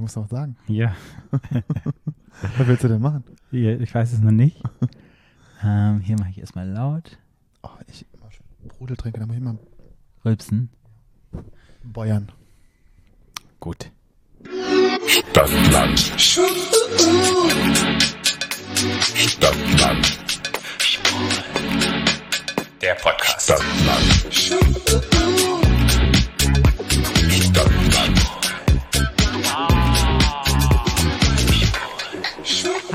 ich muss doch was sagen. Ja, Was willst du denn machen? hier, ich weiß es noch nicht. ähm, hier mache ich erstmal laut. Oh, ich immer schön Brudel trinke, dann muss ich mal Rülpsen. beuern. Gut. Stadtland. Stadtland. Der Podcast. Stadtland.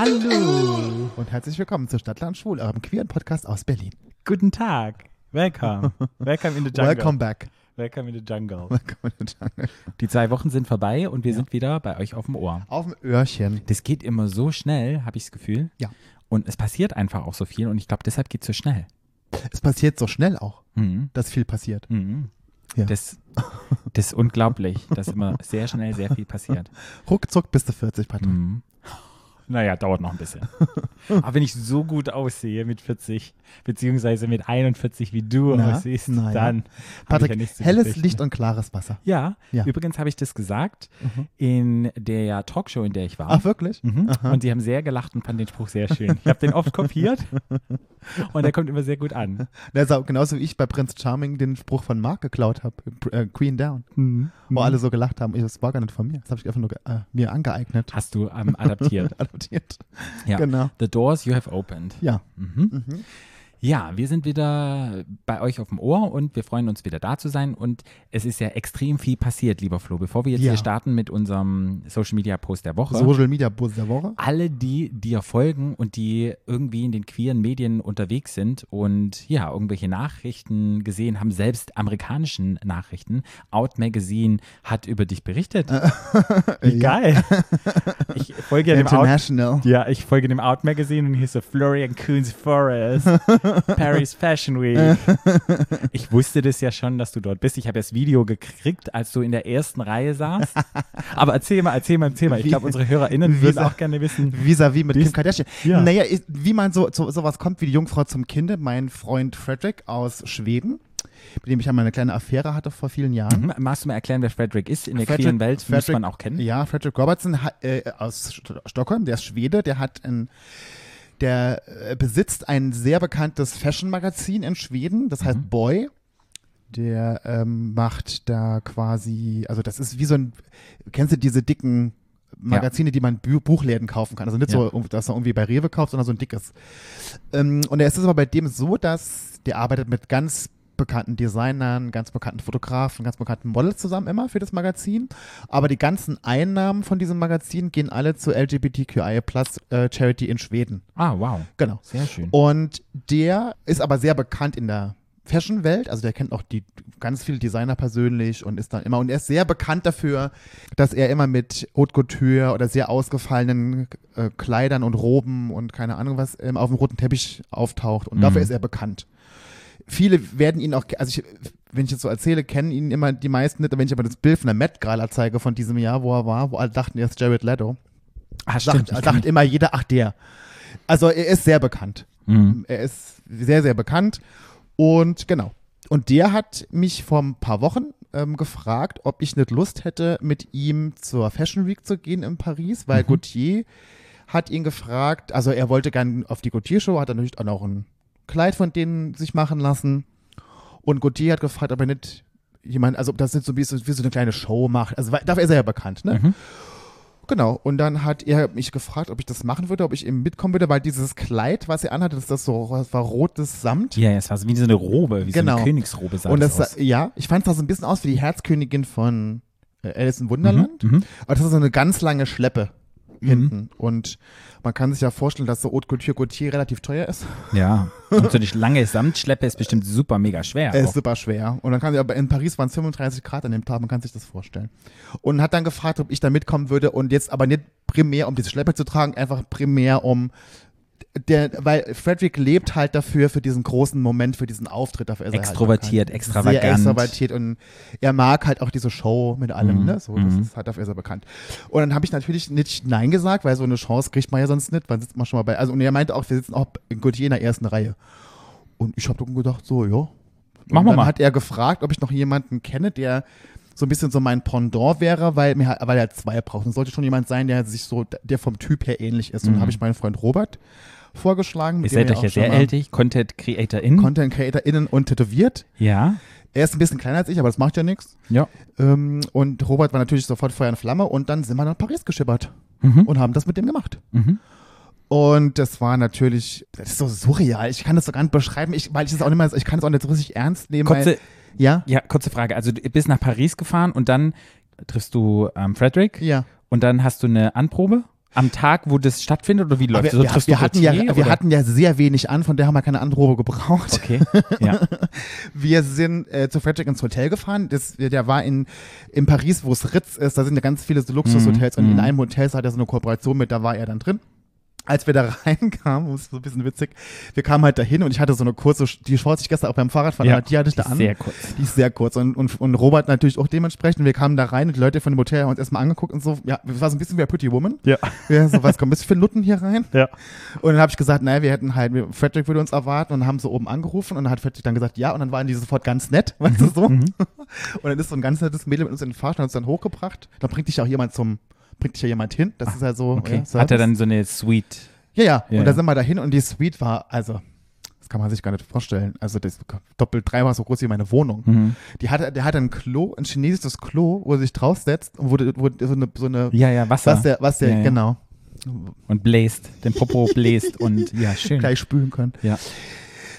Hallo. Und herzlich willkommen zu Stadtland Schwul, eurem queeren Podcast aus Berlin. Guten Tag. Welcome. Welcome in the jungle. Welcome back. Welcome in the jungle. Welcome in the jungle. Die zwei Wochen sind vorbei und wir sind wieder bei euch auf dem Ohr. Auf dem Öhrchen. Das geht immer so schnell, habe ich das Gefühl. Ja. Und es passiert einfach auch so viel und ich glaube, deshalb geht es so schnell. Es passiert so schnell auch, Mhm. dass viel passiert. Mhm. Ja. Das, das ist unglaublich, dass immer sehr schnell sehr viel passiert. Ruckzuck bist du 40, Patrick. Mhm. Naja, dauert noch ein bisschen. Aber wenn ich so gut aussehe mit 40, beziehungsweise mit 41, wie du Na, aussiehst, na ja. dann. Patrick, ja helles befürchten. Licht und klares Wasser. Ja, Ja. übrigens habe ich das gesagt Mhm. in der Talkshow, in der ich war. Ach, wirklich? Mhm. Und die haben sehr gelacht und fanden den Spruch sehr schön. Ich habe den oft kopiert und der kommt immer sehr gut an. Das ist genauso wie ich bei Prince Charming den Spruch von Mark geklaut habe, äh, Queen Down, Mhm. wo alle so gelacht haben. Ich, das war gar nicht von mir. Das habe ich einfach nur äh, mir angeeignet, Hast du ähm, adaptiert. adoptiert. Ja. Genau. The doors you have opened. Ja. Mhm. Mhm. Ja, wir sind wieder bei euch auf dem Ohr und wir freuen uns wieder da zu sein. Und es ist ja extrem viel passiert, lieber Flo. Bevor wir jetzt Ja. hier starten mit unserem Social Media Post der Woche. Social Media Bus der Woche. alle, die dir folgen und die irgendwie in den queeren Medien unterwegs sind und ja, irgendwelche Nachrichten gesehen haben, selbst amerikanischen Nachrichten. Out Magazine hat über dich berichtet. Wie geil. Ich folge ja dem Out International. ja, ich folge dem Out Magazine und hier ist so Florian Coons Forest, Paris Fashion Week. Ich wusste das ja schon, dass du dort bist. Ich habe das Video gekriegt, als du in der ersten Reihe saßt. Aber erzähl mal, erzähl mal, erzähl mal. Ich glaube, unsere HörerInnen würden auch gerne wissen. Vis-à-vis mit Wie Kim Kardashian. Ja. Naja, wie man so, so sowas kommt wie die Jungfrau zum Kinde, mein Freund Frederick aus Schweden, mit dem ich einmal eine kleine Affäre hatte vor vielen Jahren. Mhm. Magst du mal erklären, wer Frederick ist? In der Frederick- queeren Welt muss Frederick- man auch kennen. Ja, Frederick Robertson äh, aus St Stockholm, der ist Schwede, der hat ein, der äh, besitzt ein sehr bekanntes Fashion-Magazin in Schweden, das Mhm. heißt Boy. Der ähm, macht da quasi, also das ist wie so ein, kennst du diese dicken Magazine, die man Bu Buchläden kaufen kann. Also nicht Ja. so, dass er irgendwie bei Rewe kauft, sondern so ein dickes. Ähm, und es ist aber bei dem so, dass der arbeitet mit ganz bekannten Designern, ganz bekannten Fotografen, ganz bekannten Models zusammen immer für das Magazin. Aber die ganzen Einnahmen von diesem Magazin gehen alle zur LGBTQIA Plus äh, Charity in Schweden. Ah, wow. Genau. Sehr schön. Und der ist aber sehr bekannt in der Fashion-Welt, also der kennt auch die ganz viele Designer persönlich und ist dann immer und er ist sehr bekannt dafür, dass er immer mit Haute Couture oder sehr ausgefallenen äh, Kleidern und Roben und keine Ahnung was ähm, auf dem roten Teppich auftaucht und Mhm. dafür ist er bekannt. Viele werden ihn auch, also ich, wenn ich jetzt so erzähle, kennen ihn immer die meisten nicht, wenn ich aber das Bild von der Met Gala zeige von diesem Jahr, wo er war, wo alle dachten, er ist Jared Leto, ah, sagt, ich sagt immer jeder, ach der. Also er ist sehr bekannt. Mhm. Er ist sehr, sehr bekannt. Und genau. Und der hat mich vor ein paar Wochen ähm, gefragt, ob ich nicht Lust hätte, mit ihm zur Fashion Week zu gehen in Paris, weil Mhm. Gautier hat ihn gefragt, also er wollte gern auf die Gautier-Show, hat er natürlich auch noch ein Kleid von denen sich machen lassen. Und Gautier hat gefragt, ob er nicht jemand, also ob das nicht so wie so, wie so eine kleine Show macht. Also dafür ist er ja bekannt, ne? Mhm. Genau, und dann hat er mich gefragt, ob ich das machen würde, ob ich eben mitkommen würde, weil dieses Kleid, was er anhatte, das, das so, das war rotes Samt. Ja, es war so wie so eine Robe, wie so Genau. eine Königsrobe sah und das das, ja, ich fand das so ein bisschen aus wie die Herzkönigin von äh, Alice im Wunderland. Mhm. Mhm. Aber das ist so eine ganz lange Schleppe Mhm. hinten. Und man kann sich ja vorstellen, dass so Haute Couture Gautier relativ teuer ist. Ja. Und so eine lange Samtschleppe ist bestimmt super mega schwer. Er ist auch. super schwer. Und dann kann sie aber in Paris waren es 35 Grad an dem Tag, man kann sich das vorstellen. Und hat dann gefragt, ob ich da mitkommen würde und jetzt aber nicht primär, um diese Schleppe zu tragen, einfach primär um der, weil Frederick lebt halt dafür, für diesen großen Moment, für diesen Auftritt. Dafür ist er Extrovertiert, halt extravagant. Sehr extrovertiert und er mag halt auch diese Show mit allem, Mhm. ne? So, das Mhm. ist halt dafür ist er bekannt. Und dann habe ich natürlich nicht Nein gesagt, weil so eine Chance kriegt man ja sonst nicht, weil sitzt man schon mal bei, also und er meinte auch, wir sitzen auch in Gautier in der ersten Reihe. Und ich habe dann gedacht, so, ja. Machen wir und dann mal. hat er gefragt, ob ich noch jemanden kenne, der so ein bisschen so mein Pendant wäre, weil, mir, halt- weil er zwei braucht. Es sollte schon jemand sein, der sich so, der vom Typ her ähnlich ist. Und dann habe ich meinen Freund Robert vorgeschlagen. Ihr seid euch ja sehr ältig, Content CreatorInnen. Content CreatorInnen und tätowiert. ja. Er ist ein bisschen kleiner als ich, aber das macht ja nichts. Ja. Ähm, und Robert war natürlich sofort Feuer und Flamme und dann sind wir nach Paris geschippert Mhm. und haben das mit dem gemacht. Mhm. Und das war natürlich, das ist so surreal. Ich kann das so gar nicht beschreiben, ich, weil ich das auch nicht mehr, ich kann es auch nicht so richtig ernst nehmen. Kurze, weil, ja, ja, kurze Frage. Also du bist nach Paris gefahren und dann triffst du ähm, Frederick ja. und dann hast du eine Anprobe am Tag, wo das stattfindet oder wie läuft das? Also wir, triffst wir, hatten ja, Gautier, wir oder? hatten ja sehr wenig an, von der haben wir keine Anprobe gebraucht. Okay, ja. Wir sind äh, zu Frederick ins Hotel gefahren. Das, der war in, in Paris, wo es Ritz ist. Da sind ja ganz viele so Luxushotels. Und in mhm. einem Hotel hat er so eine Kooperation mit, da war er dann drin. Als wir da reinkamen, das ist so ein bisschen witzig, wir kamen halt dahin und ich hatte so eine kurze, die Shorts, die ich gestern auch beim Fahrradfahren Ja, hatte, die hatte ich da die ist an. sehr kurz. Die ist sehr kurz. Und, und, und Robert natürlich auch dementsprechend. Wir kamen da rein und die Leute von dem Hotel haben uns erstmal angeguckt und so, ja, das war so ein bisschen wie ein Pretty Woman. Ja. Ja, so, was kommt ein bisschen für Nutten hier rein? Ja. Und dann habe ich gesagt, naja, wir hätten halt, wir- Frederick würde uns erwarten und haben so oben angerufen und dann hat Frederick dann gesagt, ja, und dann waren die sofort ganz nett, weißt du so. Mhm. Und dann ist so ein ganz nettes Mädel mit uns in den Fahrstuhl und uns dann hochgebracht. Da bringt dich auch jemand zum, bringt dich ja jemand hin. Das ist ja so. Ah, Okay. Ja, Hat er dann so eine Suite? Ja, ja. Ja, und da sind wir dahin und die Suite war, also, das kann man sich gar nicht vorstellen. Also das doppelt dreimal so groß wie meine Wohnung. Mhm. Die hatte, der hatte ein Klo, ein chinesisches Klo, wo er sich draufsetzt und wo, wo so eine, so eine Ja, ja, Wasser. was der, was der, ja. genau, und bläst, den Popo bläst und ja, schön. gleich spülen können. Ja.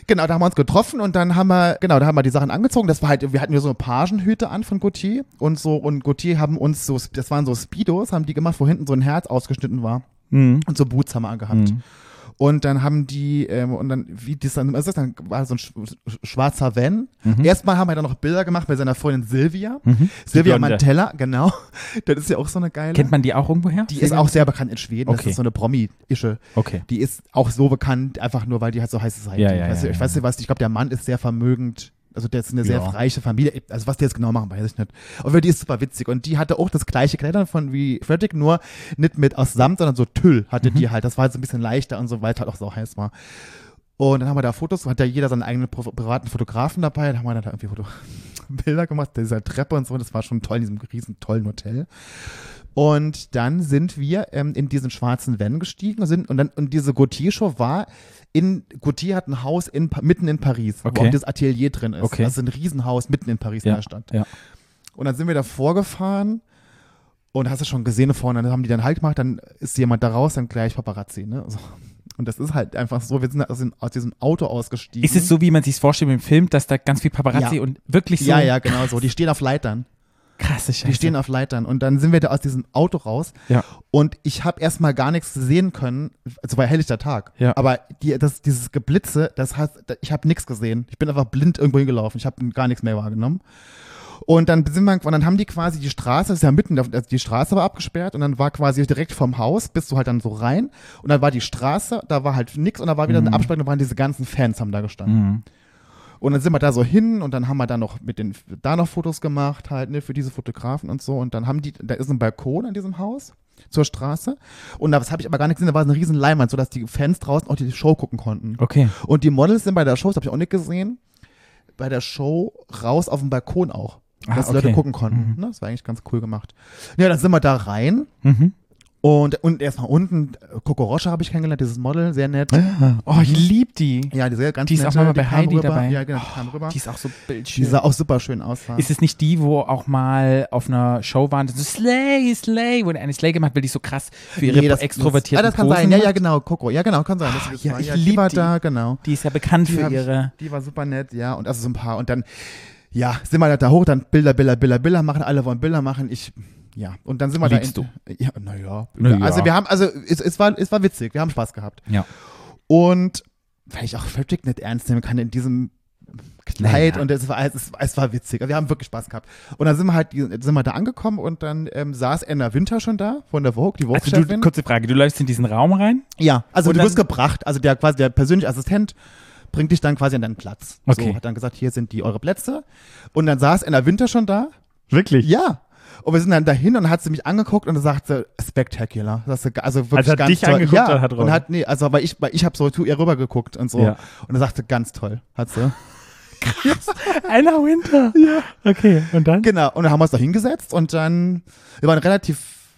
Genau, da haben wir uns getroffen und dann haben wir, genau, da haben wir die Sachen angezogen. Das war halt, wir hatten ja so eine Pagenhüte an von Gautier und so, und Gautier haben uns so, das waren so Speedos, haben die gemacht, wo hinten so ein Herz ausgeschnitten war. Mhm. Und so Boots haben wir angehabt. Mhm. Und dann haben die, ähm, und dann, wie das dann, also das dann war so ein sch sch- schwarzer Van. Mhm. Erstmal haben wir dann noch Bilder gemacht mit seiner Freundin Silvia. Mhm. Silvia. Mantella, genau. Das ist ja auch so eine geile. Kennt man die auch irgendwoher? die ist auch sehr bekannt in Schweden. Das Okay. ist so eine Promi-Ische. Okay. Die ist auch so bekannt, einfach nur, weil die halt so heiß ist. Ja, ja, ja, ich weiß nicht was, ich glaube, der Mann ist sehr vermögend. Also der ist eine sehr Ja. reiche Familie. Also was die jetzt genau machen, weiß ich nicht. Aber die ist super witzig. Und die hatte auch das gleiche Kleid an von wie Frederick, nur nicht mit aus Samt, sondern so Tüll hatte Mhm. die halt. Das war halt so ein bisschen leichter und so, weil es halt auch so heiß war. Und dann haben wir da Fotos, hat ja jeder seinen eigenen pri- privaten Fotografen dabei. Dann haben wir dann da irgendwie Foto Bilder gemacht, dieser Treppe und so. Das war schon toll in diesem riesen tollen Hotel. Und dann sind wir ähm, in diesen schwarzen Van gestiegen sind, und, dann, und diese Gautier-Show war in, Gautier hat ein Haus in, mitten in Paris, wo Okay. auch das Atelier drin ist. Okay. Das ist ein Riesenhaus mitten in Paris in Ja. der Stadt. Ja. Und dann sind wir da vorgefahren und hast du schon gesehen vorne, dann haben die dann halt gemacht, dann ist jemand da raus, dann gleich Paparazzi. Ne? So. Und das ist halt einfach so, wir sind aus, dem, aus diesem Auto ausgestiegen. Ist es so, wie man sich vorstellt im Film, dass da ganz viel Paparazzi Ja. und wirklich so Ja, ja, genau so. Die stehen auf Leitern. Krasse Scheiße. Die stehen auf Leitern. Und dann sind wir da aus diesem Auto raus. Ja. Und ich habe erstmal gar nichts sehen können. Es war helllichter Tag. Ja. Aber die, das, dieses Geblitze, das hat, ich habe nichts gesehen. Ich bin einfach blind irgendwo hingelaufen. Ich habe gar nichts mehr wahrgenommen. Und dann sind wir, und dann haben die quasi die Straße, das ist ja mitten, also die Straße war abgesperrt und dann war quasi direkt vom Haus, bist du halt dann so rein und dann war die Straße, da war halt nix und da war wieder eine Absperrung, da waren diese ganzen Fans haben da gestanden. Mhm. Und dann sind wir da so hin und dann haben wir da noch mit den, da noch Fotos gemacht, halt, ne, für diese Fotografen und so. Und dann haben die, da ist ein Balkon in diesem Haus zur Straße. Und da, das habe ich aber gar nicht gesehen, da war so eine riesen Leinwand, sodass die Fans draußen auch die Show gucken konnten. Okay. Und die Models sind bei der Show, das habe ich auch nicht gesehen, bei der Show raus auf dem Balkon auch. Ah, Dass die okay. Leute gucken konnten. Ne? Das war eigentlich ganz cool gemacht. Ja, dann sind wir da rein Mhm. Und, und erstmal unten, äh, Coco Rocha habe ich kennengelernt, dieses Model, sehr nett. Oh, ich lieb die. Ja, die sehr ganz Die ist auch nette, mal bei Heidi rüber. dabei. Ja, genau, die kam rüber. Die ist auch so Die bildschön. sah auch super schön aus. Ist es nicht die, wo auch mal auf einer Show waren, so Slay, Slay, wo eine Slay gemacht, weil die so krass für ihre Nee, das- extrovertierten das, ah, das kann Posen sein. Ja, ja, genau. Coco. Ja, genau, kann sein. Das ist ja, war- ich die lieb war die. da, genau. Die ist ja bekannt Die, für hab ich- ihre. die war super nett, ja. Und also so ein paar. Und dann, ja, sind wir da hoch, dann Bilder, Bilder, Bilder, Bilder machen. Alle wollen Bilder machen. Ich, ja. Und dann sind wir Liebst da. In, Ja, naja. Na ja. Also wir haben, also es, es, war, es war witzig. Wir haben Spaß gehabt. Ja. Und weil ich auch Frederick nicht ernst nehmen kann in diesem Kleid Naja. und es war, es, es war witzig. Wir haben wirklich Spaß gehabt. Und dann sind wir halt sind wir da angekommen und dann ähm, saß Anna Winter schon da von der Vogue, die Also du, kurze Frage, du läufst in diesen Raum rein? Ja, also Und du wirst gebracht. Also der quasi der persönliche Assistent bringt dich dann quasi an deinen Platz. Okay. So, hat dann gesagt, hier sind die eure Plätze. Und dann saß der Winter schon da. Wirklich? Ja. Und wir sind dann dahin und dann hat sie mich angeguckt und sagte, spectacular. Das ist also wirklich Also hat ganz dich toll. angeguckt ja. hat und Ron? hat nee, also weil ich weil ich habe so zu ihr rüber geguckt und so Ja. und er sagte ganz toll, hat sie. Anna Winter. Ja. Okay, und dann? Genau, und dann haben wir uns da hingesetzt und dann, wir waren relativ,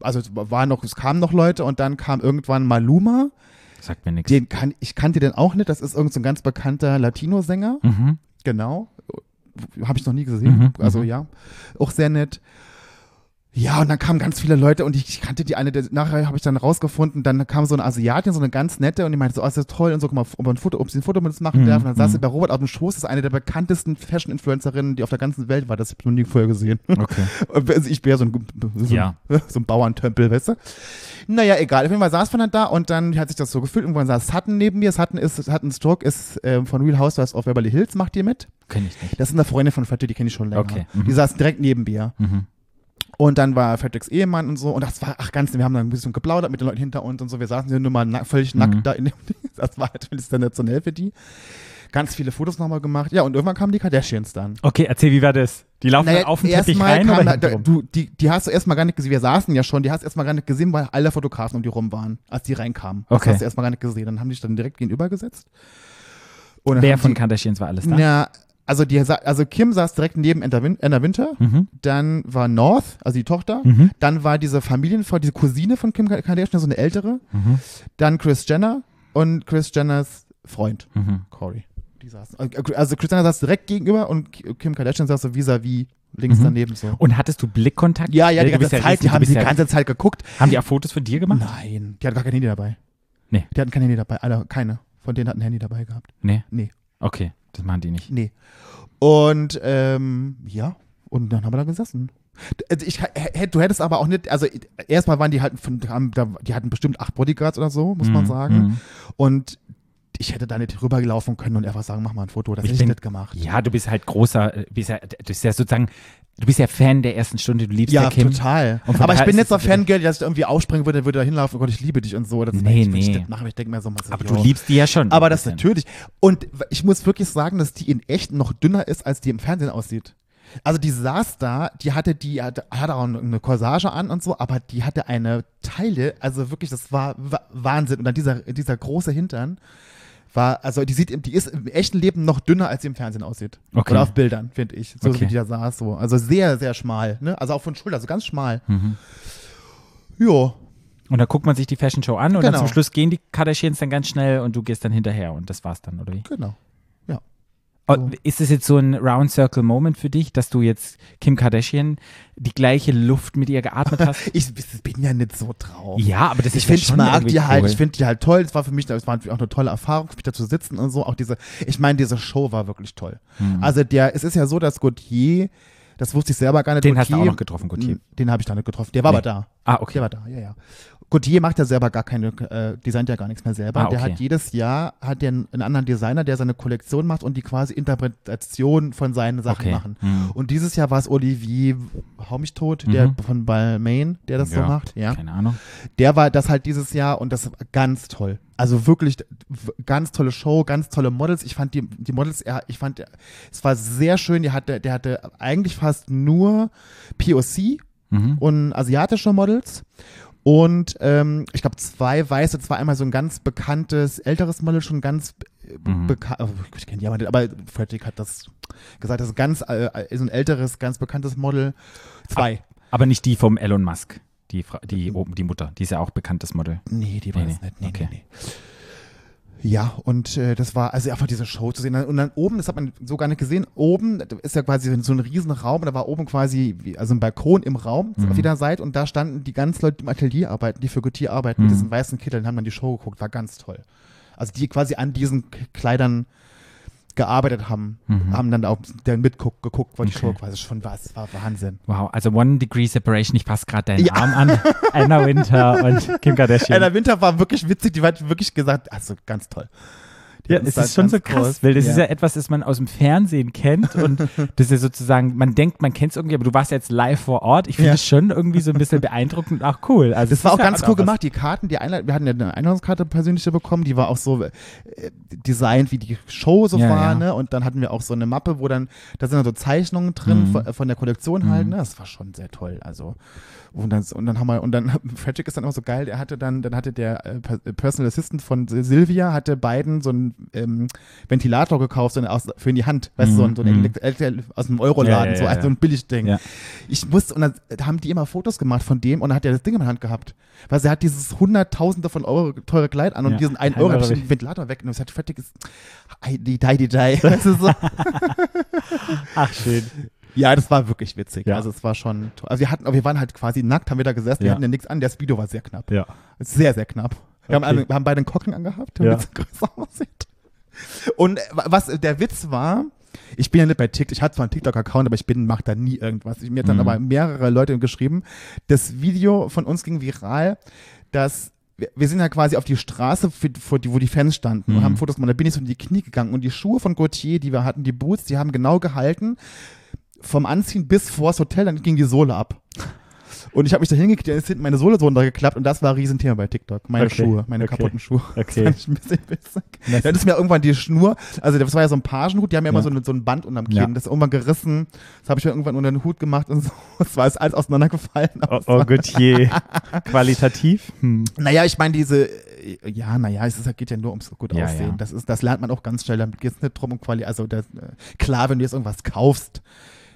also es waren noch, es kamen noch Leute und dann kam irgendwann Maluma, Sagt mir nichts. den kann, ich kannte den auch nicht, das ist irgendein so ein ganz bekannter Latino-Sänger, Mhm. genau, habe ich noch nie gesehen, Mhm, also mhm. ja, auch sehr nett. Ja, und dann kamen ganz viele Leute und ich, ich kannte die eine, der, nachher habe ich dann rausgefunden, dann kam so eine Asiatin, so eine ganz nette und die meinte so, oh, ist das toll und so, guck mal, ob, man ein Foto, ob sie ein Foto mit uns machen Mhm, darf. Und dann saß mhm. sie bei Robert auf dem Schoß, das ist eine der bekanntesten Fashion-Influencerinnen, die auf der ganzen Welt war, das habe ich noch nie vorher gesehen. Okay. Also ich wäre so ein, so, Ja. ein, so ein Bauerntempel, weißt du? Naja, egal. Auf jeden Fall saß man dann da und dann hat sich das so gefühlt. Irgendwann saß Sutton neben mir. Sutton ist, Sutton Stroke ist äh, von Real Housewives of Beverly Hills, macht die mit. Kenn ich nicht. Das ist eine Freundin von Freddy, die kenne ich schon länger. Okay, mhm. Die saß direkt neben mir. Mhm. Und dann war Fredricks Ehemann und so. Und das war, ach ganz, wir haben dann ein bisschen geplaudert mit den Leuten hinter uns und so. Wir saßen hier nur mal na völlig Mhm. nackt da in dem Ding. Das war natürlich sensationell für die. Ganz viele Fotos nochmal gemacht. Ja, und irgendwann kamen die Kardashians dann. Okay, erzähl, wie war das? Die laufen dann auf den Teppich erstmal rein kam oder da, du, die, die hast du erstmal gar nicht gesehen. Wir saßen ja schon, die hast du erstmal gar nicht gesehen, weil alle Fotografen um die rum waren, als die reinkamen. Das Okay. hast du erstmal gar nicht gesehen. Dann haben die sich dann direkt gegenüber gesetzt. Und dann Wer von die, Kardashians war alles da? Na, also, die, also Kim saß direkt neben Anna Win- Anna Winter. Mhm. Dann war North, also die Tochter. Mhm. Dann war diese Familienfrau, diese Cousine von Kim Kardashian, so eine ältere. Mhm. Dann Chris Jenner und Chris Jenners Freund, Mhm. Corey. Die saßen. Also Chris Jenner saß direkt gegenüber und Kim Kardashian saß so vis-à-vis links Mhm. daneben so. Und hattest du Blickkontakt? Ja, ja, die Du ganze ja Zeit, die haben die ja, ganze Zeit geguckt. Haben die auch Fotos von dir gemacht? Nein, die hatten gar kein Handy dabei. Nee. Die hatten kein Handy dabei, alle, keine. Von denen hatten ein Handy dabei gehabt. Nee. Nee. Okay, das machen die nicht. Nee. Und, ähm, ja, und dann haben wir da gesessen. Also ich, du hättest aber auch nicht, also erstmal waren die halt von, die hatten bestimmt acht Bodyguards oder so, muss man Mhm. sagen. Mhm. Und ich hätte da nicht rübergelaufen können und einfach sagen, mach mal ein Foto. Das Ich hätte ich nicht gemacht. Ja, du bist halt großer, äh, bist ja, du bist ja sozusagen, du bist ja Fan der ersten Stunde, du liebst Ja, ja Kim. total. Und von Aber ich bin nicht so Fangirl, dass ich irgendwie aufspringen würde, würde da hinlaufen, oh Gott, ich liebe dich und so. Das Nee, will ich nee. nicht machen. Ich denke mir so, was Aber du liebst die ja schon. Aber das bisschen. natürlich. Und ich muss wirklich sagen, dass die in echt noch dünner ist, als die im Fernsehen aussieht. Also die saß da, die hatte die hatte, hatte auch eine Corsage an und so, aber die hatte eine Teile, also wirklich, das war Wa- Wahnsinn. Und dann dieser, dieser große Hintern war, also die sieht, im- die ist im echten Leben noch dünner, als sie im Fernsehen aussieht. Okay. Oder auf Bildern, finde ich. So, Okay. wie die da saß, so. Also sehr, sehr schmal, ne? Also auch von Schulter, so ganz schmal. Mhm. Jo. Und dann guckt man sich die Fashion Show an und dann Genau. zum Schluss gehen die Kardashians dann ganz schnell und du gehst dann hinterher und das war's dann, oder wie? Genau. Oh, So. Ist es jetzt so ein Round Circle Moment für dich, dass du jetzt Kim Kardashian die gleiche Luft mit ihr geatmet hast? Ich bin ja nicht so drauf. ja, aber das ist Ich finde, ja ich schon mag die halt, cool. ich finde die halt toll. Es war für mich, das war auch eine tolle Erfahrung, für mich da zu sitzen und so. Auch diese, ich meine, diese Show war wirklich toll. Mhm. Also der, es ist ja so, dass Gautier, das wusste ich selber gar nicht. Den hast du auch noch getroffen, Gaultier. Den habe ich da nicht getroffen. Der war Nee. aber da. Ah, okay. Der war da, ja, ja. Gautier macht ja selber gar keine, äh, designt ja gar nichts mehr selber. Ah, Der okay. hat jedes Jahr, hat der einen, einen anderen Designer, der seine Kollektion macht und die quasi Interpretation von seinen Sachen Okay. machen. Mhm. Und dieses Jahr war es Olivier, hau mich tot, der Mhm. von Balmain, der das so Ja, macht. Ja Keine Ahnung. der war das halt dieses Jahr und das war ganz toll. Also wirklich ganz tolle Show, ganz tolle Models. Ich fand die, die Models, ich fand, es war sehr schön. Der hatte, der hatte eigentlich fast nur POC Mhm. und asiatische Models. Und ähm, ich glaube zwei weiße, zwar einmal so ein ganz bekanntes, älteres Model, schon ganz äh, Mhm. bekannt, oh, ich kenne die aber Frederick hat das gesagt, das ist ganz, äh, äh, so ein älteres, ganz bekanntes Model. Zwei. Aber nicht die vom Elon Musk, die, Fra die, oben, die Mutter. Die ist ja auch bekanntes Model. Nee, die war Nee, das nee. nicht. Nee, Okay. nee, nee. Ja, und äh, das war also einfach diese Show zu sehen. Und dann oben, das hat man so gar nicht gesehen, oben da ist ja quasi so ein riesen Raum und da war oben quasi, wie, also ein Balkon im Raum Mhm. auf jeder Seite und da standen die ganzen Leute, die im Atelier arbeiten, die für Gautier arbeiten, Mhm. mit diesen weißen Kitteln, haben dann die Show geguckt, war ganz toll. Also die quasi an diesen Kleidern gearbeitet haben, Mhm. haben dann auch dann mitgeguckt, geguckt, weil die Okay. Show quasi schon war. Es war Wahnsinn. Wow, also One Degree Separation, ich passe gerade deinen Ja. Arm an. Anna Winter und Kim Kardashian. Anna Winter war wirklich witzig, die hat wirklich gesagt, also ganz toll. Die Ja, es uns ist da schon so krass, groß- weil das ist ja etwas, das man aus dem Fernsehen kennt und das ist ja sozusagen, man denkt, man kennt es irgendwie, aber du warst jetzt live vor Ort. Ich finde Ja. es schon irgendwie so ein bisschen beeindruckend und auch cool. Also Das war auch ja ganz cool gemacht. Die Karten, die Einlad wir hatten ja eine Einladungskarte persönliche bekommen, die war auch so äh, designt, wie die Show so Ja, war, ja. ne? Und dann hatten wir auch so eine Mappe, wo dann, da sind dann so Zeichnungen drin Mhm. von, von der Kollektion halt, Mhm. ne? Das war schon sehr toll. Also und dann, und dann haben wir, und dann, Frederick ist dann auch so geil, der hatte dann, dann hatte der äh, Per- Personal Assistant von Silvia, hatte beiden so ein einen ähm, Ventilator gekauft, so eine aus, für in die Hand, weißt du, so, ein- so Mhm. ein Elekt- aus einem Euroladen, Ja, ja, so, also so ein Billigding. Ja. Ich musste, und dann haben die immer Fotos gemacht von dem und dann hat er das Ding in der Hand gehabt. Weil sie hat dieses hunderttausende von Euro teure Kleid an und diesen einen ein Euro Euro ich den Ventilator weggenommen. Es hat fertig ist, die, die, die, die. Weißt du, so. Ach, schön. Ja, das war wirklich witzig. Ja. Also es war schon toll. Also wir hatten, wir waren halt quasi nackt, haben wir da gesessen, wir Ja. hatten ja nichts an, das Video war sehr knapp. Ja. Sehr, sehr knapp. Wir, haben, Okay. alle, wir haben beide einen Cockring angehabt, Ja. damit es größer aussieht. Und äh, was der Witz war, ich bin ja nicht bei TikTok, ich hatte zwar einen TikTok-Account, aber ich bin, mach da nie irgendwas. Ich, mir hat dann Mhm. aber mehrere Leute geschrieben, das Video von uns ging viral, dass wir, wir sind ja quasi auf die Straße, für, die, wo die Fans standen und Mhm. haben Fotos gemacht. Da bin ich so in die Knie gegangen und die Schuhe von Gautier, die wir hatten, die Boots, die haben genau gehalten, vom Anziehen bis vors Hotel, dann ging die Sohle ab. Und ich habe mich da hingekriegt, dann ist hinten meine Sohle so runtergeklappt und das war ein Riesenthema bei TikTok. Meine Okay, Schuhe, meine okay, kaputten Schuhe. Das okay. fand ich ein bisschen witzig. Das Dann ist mir irgendwann die Schnur, also das war ja so ein Pagenhut, die haben ja immer Ja. so, eine, so ein Band unterm Kinn, Ja. das ist irgendwann gerissen. Das habe ich mir irgendwann unter den Hut gemacht und so. Es war alles auseinandergefallen. Oh, oh Gautier. Qualitativ? Hm. Naja, ich meine, diese, ja, naja, es ist, geht ja nur ums gut Ja, aussehen. ja. Das, ist, das lernt man auch ganz schnell. Damit geht es nicht drum um Quali. Also, das, äh, klar, wenn du jetzt irgendwas kaufst,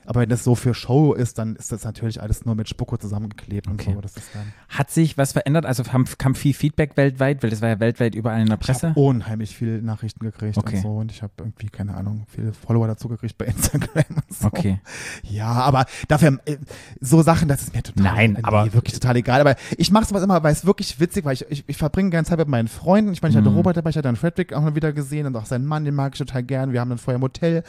aber wenn das so für Show ist, dann ist das natürlich alles nur mit Spucko zusammengeklebt Okay. und so. Das ist dann. Hat sich was verändert? Also haben, kam viel Feedback weltweit, weil das war ja weltweit überall in der Ich Presse. habe unheimlich viele Nachrichten gekriegt Okay. und so. Und ich habe irgendwie, keine Ahnung, viele Follower dazu gekriegt bei Instagram und so. Okay. Ja, aber dafür, äh, so Sachen, das ist mir total, Nein, nee, aber- wirklich total egal. Aber ich mache sowas immer, weil es wirklich witzig, weil ich, ich, ich verbringe ganz Zeit mit meinen Freunden. Ich meine, ich hatte Mhm. Robert dabei, ich hatte dann Frederick auch mal wieder gesehen und auch seinen Mann, den mag ich total gern. Wir haben dann vorher im Hotel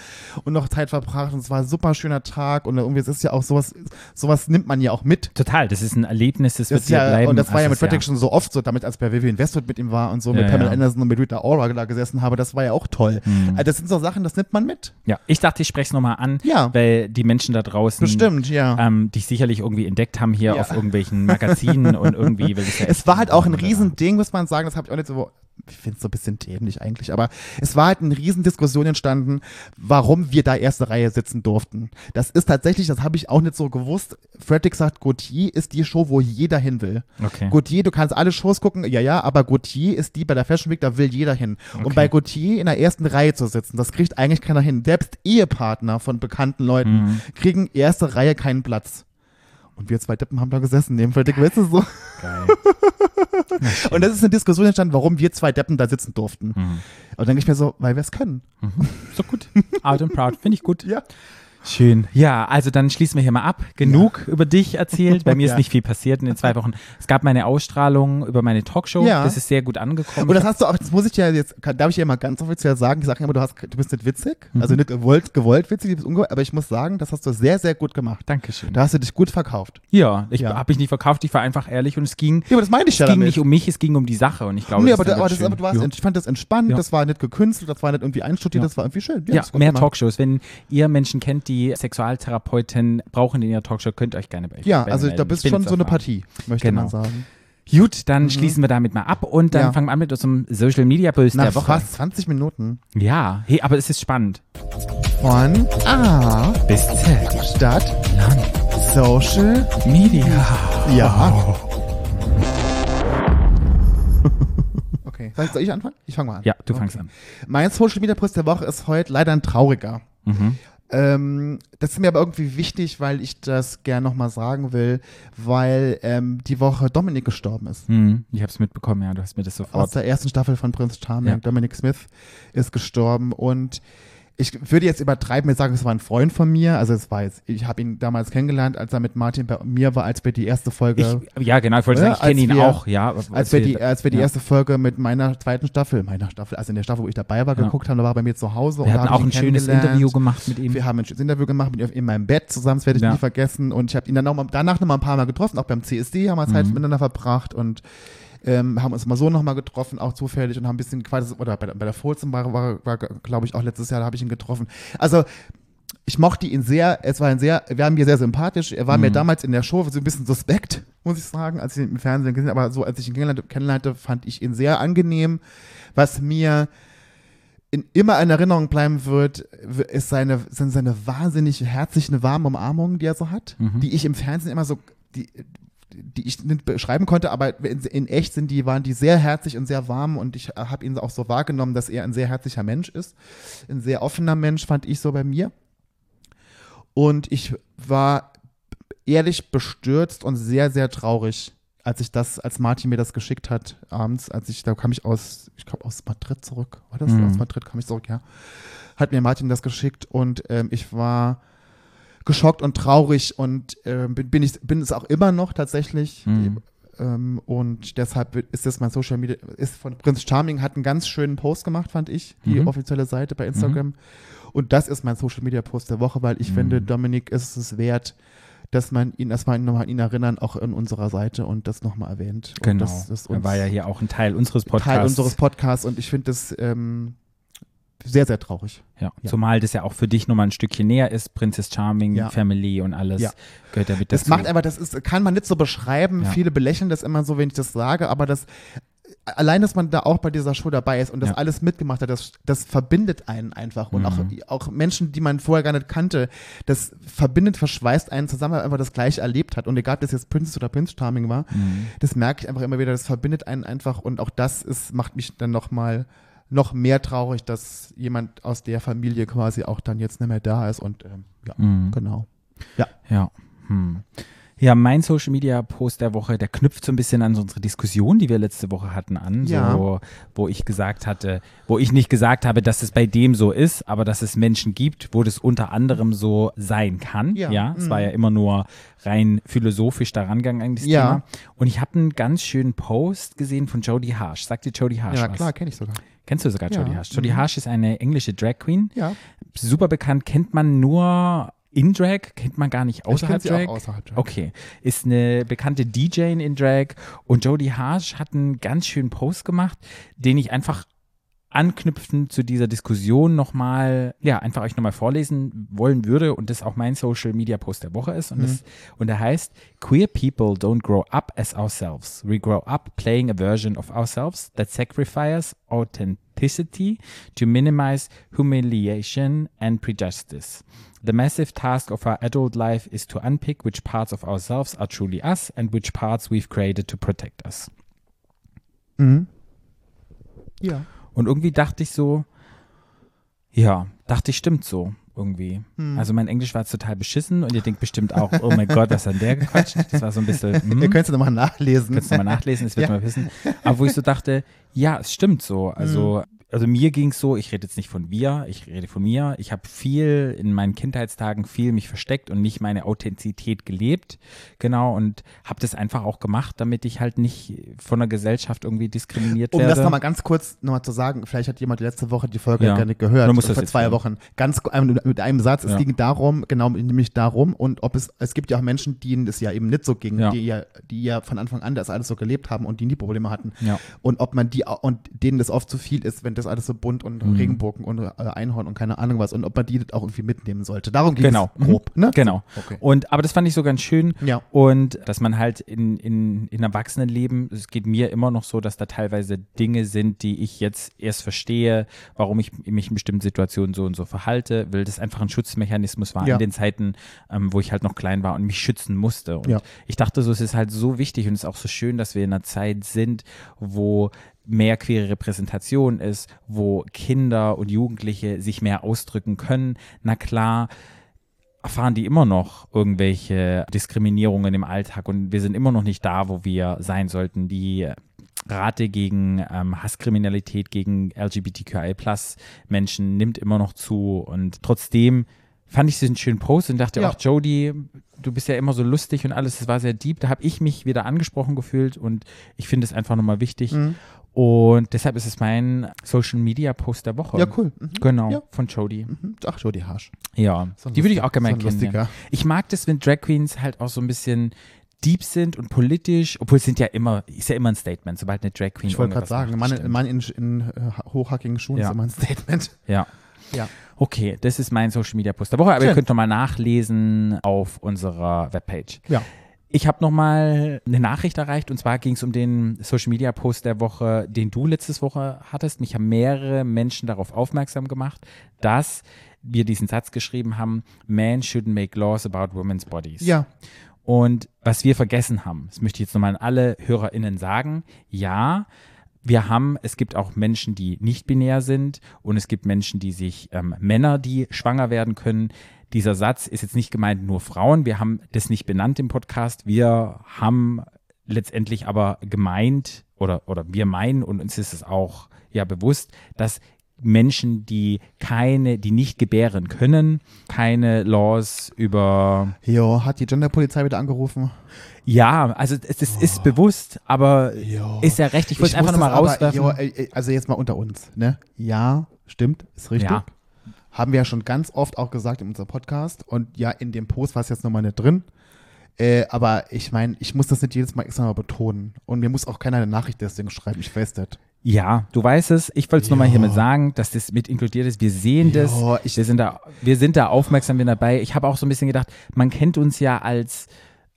und noch Zeit verbracht und es war ein super schöner Tag und irgendwie es ist ja auch sowas, sowas nimmt man ja auch mit. Total, das ist ein Erlebnis, das, Das wird ja, bleiben. und das war ja Also mit Frederick schon so oft so, damit als bei Vivian Westwood mit ihm war und so, mit Ja, Pamela ja. Anderson und mit Rita Ora da gesessen habe, das war ja auch toll. Mhm. Also das sind so Sachen, das nimmt man mit. Ja, ich dachte, ich spreche es nochmal an, Ja. weil die Menschen da draußen Bestimmt, ja. ähm, dich sicherlich irgendwie entdeckt haben hier auf irgendwelchen Magazinen und irgendwie. Es war halt auch ein Riesending, muss man sagen. Das habe ich auch nicht so. Ich finde es so ein bisschen dämlich eigentlich, aber es war halt eine Riesendiskussion entstanden, warum wir da erste Reihe sitzen durften. Das ist tatsächlich, das habe ich auch nicht so gewusst. Frederick sagt, Gautier ist die Show, wo jeder hin will. Okay. Gautier, du kannst alle Shows gucken, ja, ja, aber Gautier ist die bei der Fashion Week, da will jeder hin. Okay. Und bei Gautier in der ersten Reihe zu sitzen, das kriegt eigentlich keiner hin. Selbst Ehepartner von bekannten Leuten Mhm. kriegen erste Reihe keinen Platz. Und wir zwei Deppen haben da gesessen, neben Frederick Wetzel so. Geil. Und das ist eine Diskussion entstanden, warum wir zwei Deppen da sitzen durften. Mhm. Und dann denke ich mir so, weil wir es können. So gut. Out and proud. Finde ich gut. Ja. Schön. Ja, also dann schließen wir hier mal ab. Genug über dich erzählt. Bei mir Ja. ist nicht viel passiert in den zwei Wochen. Es gab meine Ausstrahlung über meine Talkshow. Ja. Das ist sehr gut angekommen. Und das hast du auch, das muss ich dir jetzt, darf ich dir mal ganz offiziell sagen, ich sage immer, du, hast, du bist nicht witzig, also nicht gewollt, gewollt witzig, du bist ungewollt, aber ich muss sagen, das hast du sehr, sehr gut gemacht. Dankeschön. Da hast du dich gut verkauft. Ja, ich Ja. habe mich nicht verkauft, ich war einfach ehrlich und es ging, Ja, aber das meine ich es ja ging damit. nicht um mich, es ging um die Sache und ich glaube, nee, das aber, ist da, dann aber, das, aber du warst, ich fand das entspannt, Ja. das war nicht gekünstelt, das war nicht irgendwie einstudiert, Ja. das war irgendwie schön. Ja, das mehr gemacht. Talkshows. Wenn ihr Menschen kennt, die Sexualtherapeuten brauchen in ihrer Talkshow, könnt ihr euch gerne bei Ja, also melden. da bist bin schon so eine. Partie, möchte Genau. man sagen. Gut, dann schließen wir damit mal ab und dann Mhm. Ja. fangen wir an mit unserem Social Media Nach der Woche. fast 20 Minuten Ja, hey, aber es ist spannend. von A, Bis Z. Stadt, Land. Social, Media. ja. Okay, soll ich, soll ich anfangen? Ich fange mal an. Ja, du Okay. fangst an. Mein Social Media Post der Woche ist heute leider ein trauriger. Mhm. Ähm, das ist mir aber irgendwie wichtig, weil ich das gerne nochmal sagen will, weil ähm, die Woche Dominik gestorben ist. Hm, ich habe es mitbekommen, ja, du hast mir das Aus sofort. der ersten Staffel von Prince Charming. Ja. Dominic Smith ist gestorben und ich würde jetzt übertreiben und sagen, es war ein Freund von mir. Also es war jetzt, ich habe ihn damals kennengelernt, als er mit Martin bei mir war, als wir die erste Folge, Ich, ja, genau, ich wollte sagen, ich kenne als ihn wir- auch, ja. als wir die, als wir die ja. erste Folge mit meiner zweiten Staffel, meiner Staffel, also in der Staffel, wo ich dabei war, Ja. geguckt haben, da war er bei mir zu Hause. Wir hatten auch ein schönes. Interview gemacht mit ihm. Wir haben ein schönes Interview gemacht mit ihm in meinem Bett zusammen, das werde ich Ja. nie vergessen. Und ich habe ihn dann auch mal, danach noch mal ein paar Mal getroffen, auch beim CSD haben wir Zeit Mhm. miteinander verbracht und ähm, haben uns mal so noch mal getroffen, auch zufällig und haben ein bisschen quasi, oder bei, der- bei der Folzen war, war, war glaube ich, auch letztes Jahr, da habe ich ihn getroffen. Also ich mochte ihn sehr, es war ein sehr, wir haben ihn sehr sympathisch. Er war mir Mhm. damals in der Show so ein bisschen suspekt, muss ich sagen, als ich ihn im Fernsehen gesehen habe. Aber so, als ich ihn kennenlernte, kennenlernte, fand ich ihn sehr angenehm. Was mir in, immer in Erinnerung bleiben wird, ist seine, sind seine wahnsinnig herzlichen, warmen Umarmungen, die er so hat, Mhm. die ich im Fernsehen immer so, die, die ich nicht beschreiben konnte, aber in, in echt sind die, waren die sehr herzlich und sehr warm und ich habe ihn auch so wahrgenommen, dass er ein sehr herzlicher Mensch ist. Ein sehr offener Mensch, fand ich so bei mir. Und ich war ehrlich bestürzt und sehr, sehr traurig, als ich das, als Martin mir das geschickt hat, abends, als ich, da kam ich aus, ich glaube aus Madrid zurück, war das? Mhm. Aus Madrid kam ich zurück, ja. Hat mir Martin das geschickt und ähm, ich war geschockt und traurig und ähm, bin, ich bin es auch immer noch tatsächlich. Mhm. Ähm, und deshalb ist das mein Social Media, ist von Prinz Charming, hat einen ganz schönen Post gemacht, fand ich, die Mhm. offizielle Seite bei Instagram. Und das ist mein Social Media Post der Woche, weil ich Mhm. finde, Dominik ist es wert, dass man ihn, dass man ihn nochmal an ihn erinnern, auch in unserer Seite und das nochmal erwähnt. Und Genau. Das ist er war ja hier auch ein Teil unseres Podcasts. Teil unseres Podcasts und ich finde das ähm, sehr, sehr traurig. Ja. Ja. Zumal das ja auch für dich nochmal ein Stückchen näher ist, Princess Charming, Ja. Family und alles Ja. gehört ja mit Das dazu. macht einfach, das ist, kann man nicht so beschreiben. Viele belächeln das immer so, wenn ich das sage, aber das, allein, dass man da auch bei dieser Show dabei ist und das Ja. alles mitgemacht hat, das, das verbindet einen einfach. Und Mhm. auch, auch Menschen, die man vorher gar nicht kannte, das verbindet, verschweißt einen zusammen, weil man einfach das Gleiche erlebt hat. Und egal, ob das jetzt Princess oder Prince Charming war, Mhm. das merke ich einfach immer wieder, das verbindet einen einfach und auch das ist, macht mich dann nochmal noch mehr traurig, dass jemand aus der Familie quasi auch dann jetzt nicht mehr da ist und ähm, ja, Mhm. genau. Ja. Hm. Ja, mein Social Media Post der Woche, der knüpft so ein bisschen an unsere Diskussion, die wir letzte Woche hatten, an, Ja. so, wo ich gesagt hatte, wo ich nicht gesagt habe, dass es bei dem so ist, aber dass es Menschen gibt, wo das unter anderem so sein kann. Ja, Ja. es Mhm. war ja immer nur rein philosophisch daran gegangen an das Ja. Thema. Und ich habe einen ganz schönen Post gesehen von Jodie Harsh. Sagt dir Jodie Harsh Ja, was? klar, kenne ich sogar. Kennst du sogar Ja. Jodie Harsh? Jodie Mhm. Harsh ist eine englische Drag Queen. Ja, Super bekannt, kennt man nur in Drag, kennt man gar nicht ich außerhalb sie Drag. auch außerhalb Drag. Okay, ist eine bekannte DJ in Drag und Jodie Harsh hat einen ganz schönen Post gemacht, den ich einfach anknüpfend zu dieser Diskussion nochmal, ja, einfach euch nochmal vorlesen wollen würde und das auch mein Social Media Post der Woche ist. Und, das, und der heißt, Queer people don't grow up as ourselves. We grow up playing a version of ourselves that sacrifices authenticity to minimize humiliation and prejudice. The massive task of our adult life is to unpick which parts of ourselves are truly us and which parts we've created to protect us. Mhm. Ja. Und irgendwie dachte ich so, ja, dachte ich, stimmt so irgendwie. Hm. Also mein Englisch war total beschissen und ihr denkt bestimmt auch, oh mein Gott, was hat denn der gequatscht? Das war so ein bisschen, hm, Ihr könnt es nochmal nachlesen. könntest du mal nachlesen, das wird Ja. mal wissen. Aber wo ich so dachte, ja, es stimmt so. Also, also mir ging es so, ich rede jetzt nicht von wir, ich rede von mir. Ich habe viel in meinen Kindheitstagen viel mich versteckt und nicht meine Authentizität gelebt. Genau, und habe das einfach auch gemacht, damit ich halt nicht von der Gesellschaft irgendwie diskriminiert Um werde. das nochmal ganz kurz nochmal zu sagen, vielleicht hat jemand letzte Woche die Folge Ja. gar nicht gehört, Man muss das vor zwei hören. Wochen. Ganz mit einem Satz, es Ja. ging darum, genau, nämlich darum, und ob es, es gibt ja auch Menschen, denen es ja eben nicht so ging, Ja. die ja, die ja von Anfang an das alles so gelebt haben und die nie Probleme hatten. Und ob man die, und denen das oft zu viel ist, wenn das alles so bunt und Mhm. Regenbogen und äh, Einhorn und keine Ahnung was, und ob man die das auch irgendwie mitnehmen sollte. Darum ging Genau. es grob, ne? Genau. Okay. Und, aber das fand ich so ganz schön. Ja. Und dass man halt in, in, in Erwachsenenleben, es geht mir immer noch so, dass da teilweise Dinge sind, die ich jetzt erst verstehe, warum ich mich in bestimmten Situationen so und so verhalte, weil das einfach ein Schutzmechanismus war Ja. in den Zeiten, ähm, wo ich halt noch klein war und mich schützen musste. Und Ja. ich dachte so, es ist halt so wichtig und es ist auch so schön, dass wir in einer Zeit sind, wo mehr queere Repräsentation ist, wo Kinder und Jugendliche sich mehr ausdrücken können. Na klar, erfahren die immer noch irgendwelche Diskriminierungen im Alltag und wir sind immer noch nicht da, wo wir sein sollten. Die Rate gegen ähm, Hasskriminalität gegen LGBTQI-Plus-Menschen nimmt immer noch zu und trotzdem fand ich es einen schönen Post und dachte Ja. auch, Jodie, du bist ja immer so lustig und alles, das war sehr deep. Da habe ich mich wieder angesprochen gefühlt und ich finde es einfach nochmal wichtig. Mhm. Und deshalb ist es mein Social Media Post der Woche. Ja, cool. Mhm. Genau, Ja. von Jodie. Mhm. Ach, Jodie Harsch. Ja, So die würde ich auch gerne mal so kennenlernen. Ich mag das, wenn Drag Queens halt auch so ein bisschen deep sind und politisch, obwohl es sind ja immer, ist ja immer ein Statement, sobald eine Drag Queen Ich wollte gerade sagen, macht, Mann. Mann in, in äh, hochhackigen Schuhen Ja. ist immer ein Statement. Ja. Ja. Okay, das ist mein Social Media Post der Woche, aber ihr Schön. könnt nochmal nachlesen auf unserer Webpage. Ja. Ich habe nochmal eine Nachricht erreicht und zwar ging es um den Social Media Post der Woche, den du letztes Woche hattest. Mich haben mehrere Menschen darauf aufmerksam gemacht, dass wir diesen Satz geschrieben haben, Man shouldn't make laws about women's bodies. Ja. Und was wir vergessen haben, das möchte ich jetzt nochmal an alle HörerInnen sagen, ja, wir haben, es gibt auch Menschen, die nicht binär sind und es gibt Menschen, die sich, ähm, Männer, die schwanger werden können. Dieser Satz ist jetzt nicht gemeint nur Frauen. Wir haben das nicht benannt im Podcast. Wir haben letztendlich aber gemeint oder, oder wir meinen und uns ist es auch ja bewusst, dass Menschen, die keine, die nicht gebären können, keine Laws über Jo, hat die Genderpolizei wieder angerufen? ja, also es, es ist bewusst, aber Jo. ist ja recht. Ich wollte es einfach nochmal rauswerfen. Jo, ey, ey, also jetzt mal unter uns, ne? Ja, stimmt, ist richtig. Ja. Haben wir ja schon ganz oft auch gesagt in unserem Podcast und ja, in dem Post war es jetzt nochmal nicht drin. Äh, aber ich meine, ich muss das nicht jedes Mal extra mal betonen. Und mir muss auch keiner eine Nachricht deswegen schreiben, ich weiß das. Ja, du weißt es. Ich wollte es nur mal Ja. hiermit sagen, dass das mit inkludiert ist. Wir sehen das. Ja, ich- wir, sind da, wir sind da aufmerksam wir dabei. Ich habe auch so ein bisschen gedacht, man kennt uns ja als,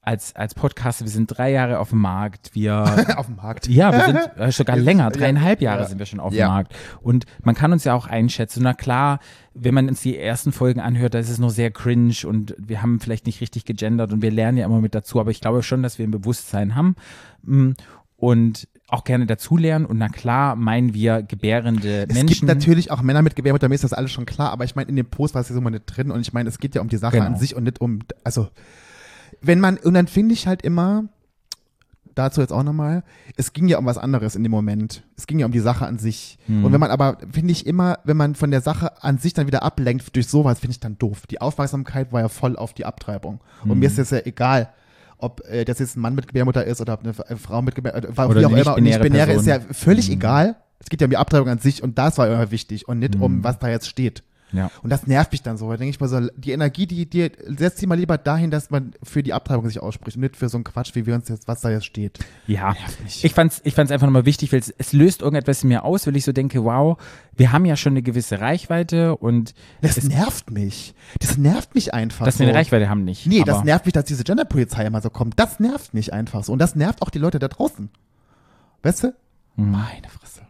als, als Podcaster. Wir sind drei Jahre auf dem Markt. Wir, Auf dem Markt. ja, wir sind äh, sogar Wir länger. sind- ja, Dreieinhalb Jahre ja. sind wir schon auf Ja. dem Markt. Und man kann uns ja auch einschätzen. Na klar, wenn man uns die ersten Folgen anhört, da ist es noch sehr cringe und wir haben vielleicht nicht richtig gegendert und wir lernen ja immer mit dazu. Aber ich glaube schon, dass wir ein Bewusstsein haben. Mm, Und auch gerne dazulernen. Und na klar meinen wir gebärende Es Menschen. gibt natürlich auch Männer mit Gebärmutter, mir ist das alles schon klar, aber ich meine, in dem Post war es ja so mal nicht drin und ich meine, es geht ja um die Sache Genau. an sich und nicht um, also, wenn man, und dann finde ich halt immer, dazu jetzt auch nochmal, es ging ja um was anderes in dem Moment. Es ging ja um die Sache an sich. Hm. Und wenn man aber, finde ich immer, wenn man von der Sache an sich dann wieder ablenkt durch sowas, finde ich dann doof. Die Aufmerksamkeit war ja voll auf die Abtreibung. Und Hm. mir ist es ja egal, ob äh, das jetzt ein Mann mit Gebärmutter ist oder ob eine F- Frau mit Gebärmutter, Oder wie auch immer. Und nicht-binäre nicht-binäre ist ja völlig Mhm. egal. Es geht ja um die Abtreibung an sich und das war immer wichtig und nicht um, was da jetzt steht. Ja. Und das nervt mich dann so. Da denke ich mal so, die Energie, die, die setzt sie mal lieber dahin, dass man für die Abtreibung sich ausspricht und nicht für so einen Quatsch, wie wir uns jetzt, was da jetzt steht. Ja, ich fand's, ich fand's einfach nochmal wichtig, weil es, es löst irgendetwas in mir aus, weil ich so denke, wow, wir haben ja schon eine gewisse Reichweite und Das es, nervt mich. Das nervt mich einfach. dass so. wir eine Reichweite haben nicht. Nee, das nervt mich, dass diese Genderpolizei immer so kommt. Das nervt mich einfach so. Und das nervt auch die Leute da draußen. Weißt du? Mhm. Meine Fresse.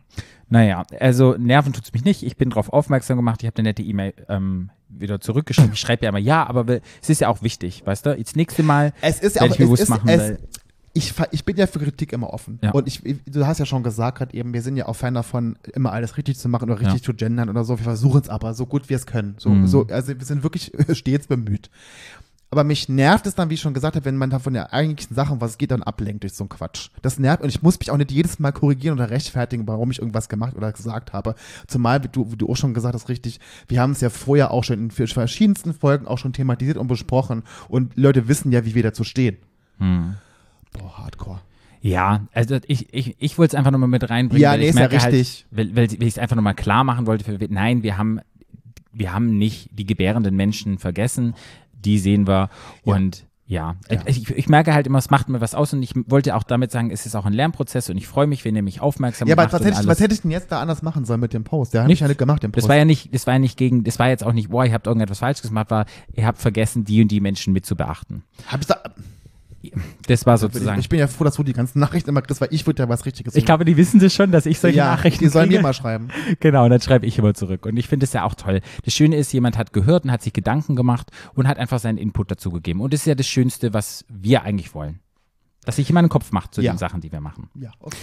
Naja, also nerven tut's mich nicht. Ich bin darauf aufmerksam gemacht. Ich habe eine nette E-Mail ähm, wieder zurückgeschrieben. Ich schreibe ja immer ja, aber will- es ist ja auch wichtig, weißt du? Jetzt nächste Mal Es ist ja auch, ich mir es ist, machen, es, weil, ich, ich bin ja für Kritik immer offen. Ja. Und ich, du hast ja schon gesagt gerade eben, wir sind ja auch Fan davon, immer alles richtig zu machen oder richtig Ja. zu gendern oder so. Wir versuchen es aber so gut wir es können. So, Mhm. so, also wir sind wirklich stets bemüht. Aber mich nervt es dann, wie ich schon gesagt habe, wenn man da von der eigentlichen Sache, um was es geht, dann ablenkt durch so einen Quatsch. Das nervt und ich muss mich auch nicht jedes Mal korrigieren oder rechtfertigen, warum ich irgendwas gemacht oder gesagt habe. Zumal, wie du, wie du auch schon gesagt hast, richtig, wir haben es ja vorher auch schon in verschiedensten Folgen auch schon thematisiert und besprochen und Leute wissen ja, wie wir dazu stehen. hm. Boah, Hardcore. Ja, also ich, ich, ich wollte es einfach nochmal mit reinbringen. Ja, weil nee, ich ist ja merke richtig. Halt, weil, weil ich es einfach nochmal klar machen wollte. Für, nein, wir haben, wir haben nicht die gebärenden Menschen vergessen. Die sehen wir. Ja. Und ja, Ja. Ich, ich merke halt immer, es macht mir was aus. Und ich wollte auch damit sagen, es ist auch ein Lernprozess. Und ich freue mich, wenn ihr mich aufmerksam Ja, aber macht was und hätte, ich, was hätte ich denn jetzt da anders machen sollen mit dem Post? Der hat mich Nichts. ja nicht gemacht, den Post. Das war ja nicht, das war ja nicht gegen, das war jetzt auch nicht, boah, ihr habt irgendetwas falsch gemacht, war, ihr habt vergessen, die und die Menschen mit zu beachten. Hab ich, da, Das war sozusagen. ich bin ja froh, dass du die ganzen Nachrichten immer kriegst, weil ich würde ja was Richtiges Ich glaube, die wissen das schon, dass ich solche ja, Nachrichten die sollen kriege. mir mal schreiben. Genau, und dann schreibe ich immer zurück. Und ich finde es ja auch toll. Das Schöne ist, jemand hat gehört und hat sich Gedanken gemacht und hat einfach seinen Input dazu gegeben. Und das ist ja das Schönste, was wir eigentlich wollen. Dass sich jemand einen Kopf macht zu Ja. den Sachen, die wir machen. Ja, okay.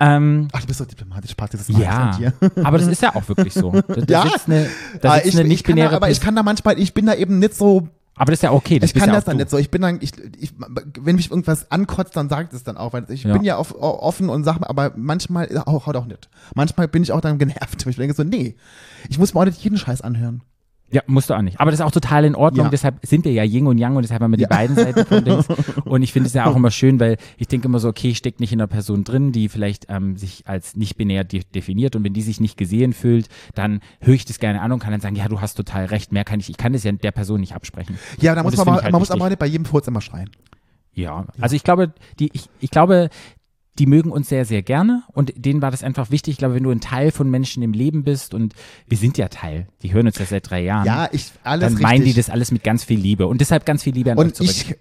Ähm, Ach, du bist so diplomatisch, Party, das ist ja, dir. aber das ist ja auch wirklich so. Da, da Ja. eine, da sitzt ich, eine ich kann da, nicht-binäre aber ich kann da manchmal, ich bin da eben nicht so, aber das ist ja okay. Das ich kann ja das dann du. nicht so. Ich bin dann, ich, ich, wenn mich irgendwas ankotzt, dann sage ich das dann auch, weil ich Ja. bin ja auf, offen und sag, aber manchmal auch, auch nicht. Manchmal bin ich auch dann genervt. Ich denke so, nee, ich muss mir auch nicht jeden Scheiß anhören. Ja, musst du auch nicht. Aber das ist auch total in Ordnung. Ja. Deshalb sind wir ja Yin und Yang und deshalb haben wir Ja. die beiden Seiten von Dings. Und ich finde es ja auch immer schön, weil ich denke immer so, okay, ich stecke nicht in einer Person drin, die vielleicht ähm, sich als nicht binär de definiert und wenn die sich nicht gesehen fühlt, dann höre ich das gerne an und kann dann sagen, ja, du hast total recht, mehr kann ich, ich kann das ja der Person nicht absprechen. Ja, da muss man, aber, ich halt man muss aber nicht bei jedem Furz immer schreien. Ja, also ich glaube, die, ich, ich glaube, die mögen uns sehr, sehr gerne und denen war das einfach wichtig. Ich glaube, wenn du ein Teil von Menschen im Leben bist und wir sind ja Teil, die hören uns ja seit drei Jahren. Ja, ich, alles dann richtig. meinen die das alles mit ganz viel Liebe und deshalb ganz viel Liebe an euch Und zurück. ich,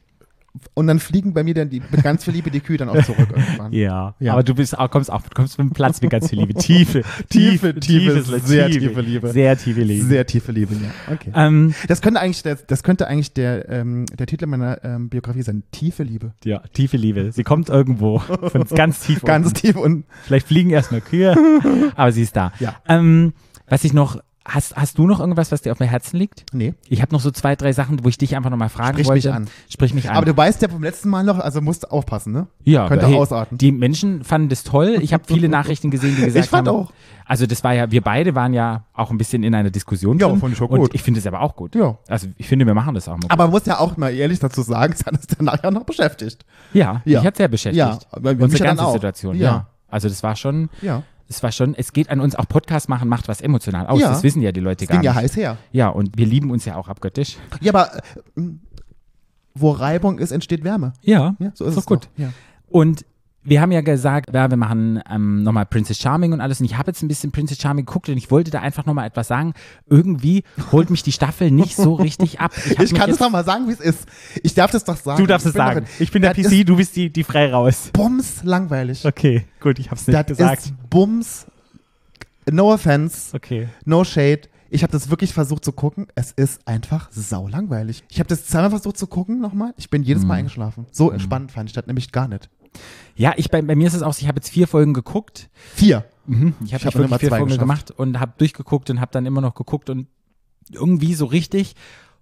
und dann fliegen bei mir dann die, mit ganz viel Liebe die Kühe dann auch zurück irgendwann. Ja, Ja. aber du bist auch, kommst auch, kommst mit dem Platz mit ganz viel Liebe. Tiefe, Tiefe, tiefe, tiefe, sehr tiefe Liebe. Sehr tiefe Liebe. Sehr tiefe Liebe, ja. Okay. ähm, Das könnte eigentlich der, das könnte eigentlich der, ähm, der Titel meiner ähm, Biografie sein. Tiefe Liebe. ja, tiefe Liebe. Sie kommt irgendwo von ganz tief Ganz unten. tief und Vielleicht fliegen erstmal Kühe, aber sie ist da. Ja. Ähm, was ich noch, hast, hast du noch irgendwas, was dir auf dem Herzen liegt? nee. Ich habe noch so zwei, drei Sachen, wo ich dich einfach nochmal fragen Sprich wollte. mich an. Sprich mich an. Aber du weißt ja vom letzten Mal noch, also musst aufpassen, ne? ja, könnte hey, ausarten. Die Menschen fanden das toll. Ich habe viele Nachrichten gesehen, die gesagt Ich fand haben. auch. Also das war ja, wir beide waren ja auch ein bisschen in einer Diskussion Ja, drin. fand ich auch Und gut. ich finde es aber auch gut. Ja. Also ich finde, wir machen das auch mal. Aber man muss ja auch mal ehrlich dazu sagen, es hat uns danach ja noch beschäftigt. ja, Ja. mich hat sehr beschäftigt. Ja, Unsere dann ganze auch. Situation. Ja. Ja. Also das war schon, Ja. Es war schon, es geht an uns auch Podcast machen, macht was emotional aus. Ja. Das wissen ja die Leute Es gar ging ja nicht. heiß her. Ja, und wir lieben uns ja auch abgöttisch. Ja, aber äh, wo Reibung ist, entsteht Wärme. Ja, Ja, so ist doch es gut. Ja. Und wir haben ja gesagt, ja, wir machen ähm, nochmal Princess Charming und alles. Und ich habe jetzt ein bisschen Princess Charming geguckt und ich wollte da einfach nochmal etwas sagen. Irgendwie holt mich die Staffel nicht so richtig ab. Ich mich kann es jetzt- doch mal sagen, wie es ist. Ich darf das doch sagen. Du darfst es sagen. Ich bin der Das PC, du bist die, die frei raus. Bums langweilig. Okay, gut, ich hab's nicht Das gesagt. ist bums. No offense, Okay. no shade. Ich habe das wirklich versucht zu gucken. Es ist einfach sau langweilig. Ich habe das zweimal versucht zu gucken nochmal. Ich bin jedes Mal eingeschlafen. So entspannt fand ich das nämlich gar nicht. Ja, ich, bei, bei mir ist es auch, so, ich habe jetzt vier Folgen geguckt. Vier. Mhm. Ich habe hab wirklich vier Folgen geschafft. gemacht und habe durchgeguckt und habe dann immer noch geguckt und irgendwie so richtig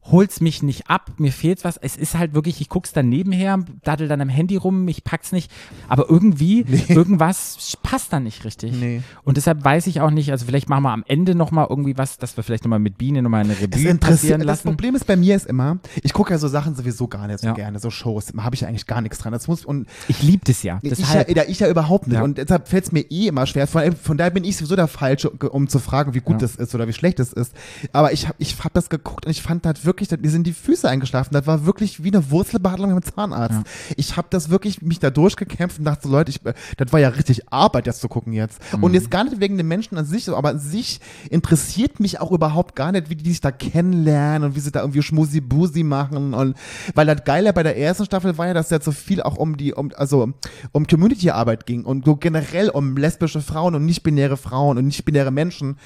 holt's mich nicht ab, mir fehlt was. Es ist halt wirklich, ich guck's dann nebenher, daddel dann am Handy rum, ich pack's nicht, aber irgendwie, irgendwas passt dann nicht richtig. Nee. Und deshalb weiß ich auch nicht, also vielleicht machen wir am Ende nochmal irgendwie was, dass wir vielleicht nochmal mit Biene nochmal eine Revue passieren das lassen. Problem ist bei mir ist immer, ich gucke ja so Sachen sowieso gar nicht so Ja. gerne, so Shows, habe ich ja eigentlich gar nichts dran. Das muss, und Ich lieb das ja. ich ja, Deshalb, ich ja überhaupt nicht. Ja. Und deshalb fällt es mir eh immer schwer. Von, von daher bin ich sowieso der Falsche, um zu fragen, wie gut das ist oder wie schlecht es ist. Aber ich habe ich hab das geguckt und ich fand das wirklich, die sind die Füße eingeschlafen. Das war wirklich wie eine Wurzelbehandlung beim Zahnarzt. Ja. Ich habe das wirklich mich da durchgekämpft und dachte so, Leute, ich, das war ja richtig Arbeit, das zu gucken jetzt. Mhm. Und jetzt gar nicht wegen den Menschen an sich, aber an sich interessiert mich auch überhaupt gar nicht, wie die sich da kennenlernen und wie sie da irgendwie Schmusi-Busi machen. Und weil das Geile bei der ersten Staffel war ja, dass jetzt so viel auch um die, um, also um Community-Arbeit ging und so generell um lesbische Frauen und nicht-binäre Frauen und nicht-binäre Menschen.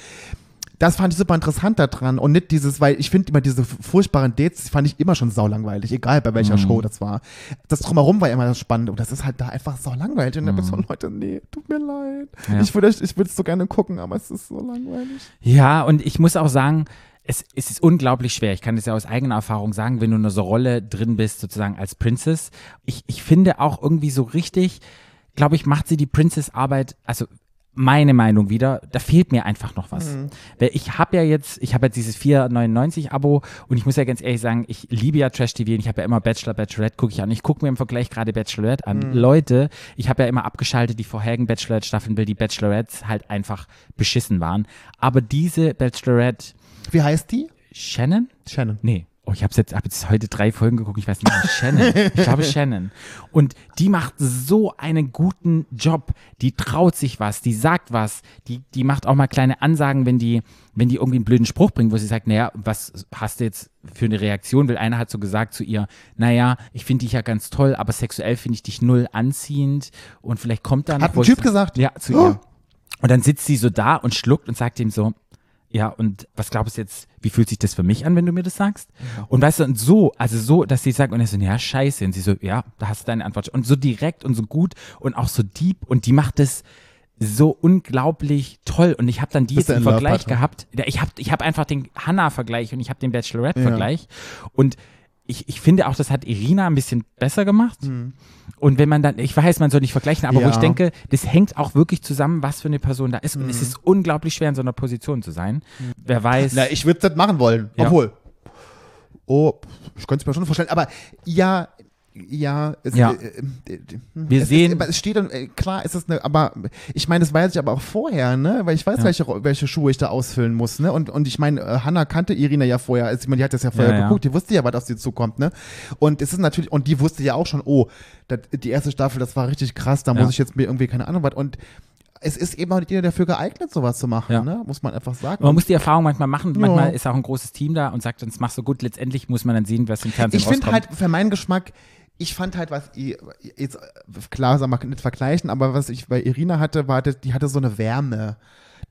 Das fand ich super interessant daran und nicht dieses, weil ich finde immer diese furchtbaren Dates, die fand ich immer schon saulangweilig, egal bei welcher Show das war. Das Drumherum war immer das Spannende und das ist halt da einfach saulangweilig und da bist du so, Leute, nee, tut mir leid. Ja. Ich würde ich würde es so gerne gucken, aber es ist so langweilig. Ja, und ich muss auch sagen, es, es ist unglaublich schwer. Ich kann das ja aus eigener Erfahrung sagen, wenn du in so Rolle drin bist, sozusagen als Princess. Ich, ich finde auch irgendwie so richtig, glaube ich, macht sie die Princess-Arbeit, also meine Meinung wieder, da fehlt mir einfach noch was. Weil ich habe ja jetzt, ich habe jetzt dieses 4,99 Abo und ich muss ja ganz ehrlich sagen, ich liebe ja Trash TV und ich habe ja immer Bachelor, Bachelorette, gucke ich an. Ich gucke mir im Vergleich gerade Bachelorette an. Leute, ich habe ja immer abgeschaltet, die vorherigen Bachelorette-Staffeln, weil die Bachelorettes halt einfach beschissen waren. Aber diese Bachelorette, Wie heißt die? Shannon? Shannon. Nee. Oh, ich habe jetzt, hab jetzt heute drei Folgen geguckt, ich weiß nicht. Shannon. Ich glaube Shannon. Und die macht so einen guten Job. Die traut sich was, die sagt was, die, die macht auch mal kleine Ansagen, wenn die, wenn die irgendwie einen blöden Spruch bringt, wo sie sagt, naja, was hast du jetzt für eine Reaktion? Weil einer hat so gesagt zu ihr, naja, ich finde dich ja ganz toll, aber sexuell finde ich dich null anziehend und vielleicht kommt dann. Hat ein Typ gesagt? Ja, zu Oh. ihr. Und dann sitzt sie so da und schluckt und sagt ihm so, ja, und was glaubst du jetzt, wie fühlt sich das für mich an, wenn du mir das sagst? Und weißt du, und so, also so, dass sie sagt, und er so, ja, scheiße. Und sie so, ja, da hast du deine Antwort. Und so direkt und so gut und auch so deep. Und die macht es so unglaublich toll. Und ich habe dann die Bist jetzt du im in Love, Vergleich gehabt. Ja, Ich habe ich hab einfach den Hannah-Vergleich und ich habe den Bachelorette-Vergleich. Und ich, ich finde auch, das hat Irina ein bisschen besser gemacht. Und wenn man dann, ich weiß, man soll nicht vergleichen, aber wo Ja. ich denke, das hängt auch wirklich zusammen, was für eine Person da ist. Und es ist unglaublich schwer, in so einer Position zu sein. Wer weiß. Na, ich würde das machen wollen. Ja. Obwohl. Oh, ich könnte es mir schon vorstellen. Aber ja, ja, es, Ja. äh, äh, äh, Wir es sehen- Ist, es steht dann, äh, klar ist es eine, aber ich meine, das weiß ich aber auch vorher, ne? Weil ich weiß, Ja. welche, welche Schuhe ich da ausfüllen muss, ne? Und, und ich meine, äh, Hannah kannte Irina ja vorher, also, ich meine, die hat das ja vorher Ja, geguckt, die wusste ja, was auf sie zukommt, ne? Und es ist natürlich, und die wusste ja auch schon, oh, das, die erste Staffel, das war richtig krass, da muss ich jetzt mir irgendwie, keine Ahnung, was, und es ist eben auch nicht jeder dafür geeignet, sowas zu machen, Ja. ne? Muss man einfach sagen. man muss die Erfahrung manchmal machen. Ja. Manchmal ist auch ein großes Team da und sagt, das machst du gut. Letztendlich muss man dann sehen, was im Fernsehen Ich finde halt für meinen Geschmack ich fand halt, was jetzt, klar, sag mal, nicht vergleichen, aber was ich bei Irina hatte, war, die hatte so eine Wärme.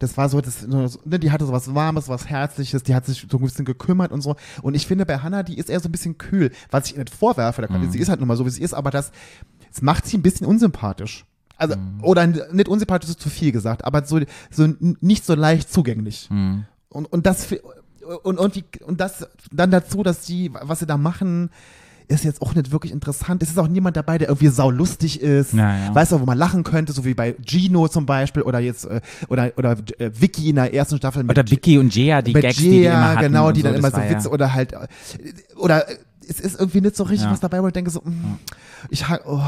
Das war so, das, ne, die hatte so was Warmes, was Herzliches, die hat sich so ein bisschen gekümmert und so. Und ich finde, bei Hannah, die ist eher so ein bisschen kühl, was ich ihr nicht vorwerfe, da kann, sie ist halt nun mal so, wie sie ist, aber das, das macht sie ein bisschen unsympathisch. Also, oder n- nicht unsympathisch ist zu viel gesagt, aber so, so nicht so leicht zugänglich. Und, und das, und, und, und das dann dazu, dass die, was sie da machen, ist jetzt auch nicht wirklich interessant. Es ist auch niemand dabei, der irgendwie saulustig ist. Ja, ja. Weißt du, wo man lachen könnte, so wie bei Gino zum Beispiel oder jetzt, äh, oder, oder äh, Vicky in der ersten Staffel mit Oder Vicky und Jea, die Gags, die die Gia, immer hatten. genau, die dann so, immer das so Witze ja, oder halt, äh, oder äh, es ist irgendwie nicht so richtig Ja. was dabei, wo ich denke so, mm, ich oh,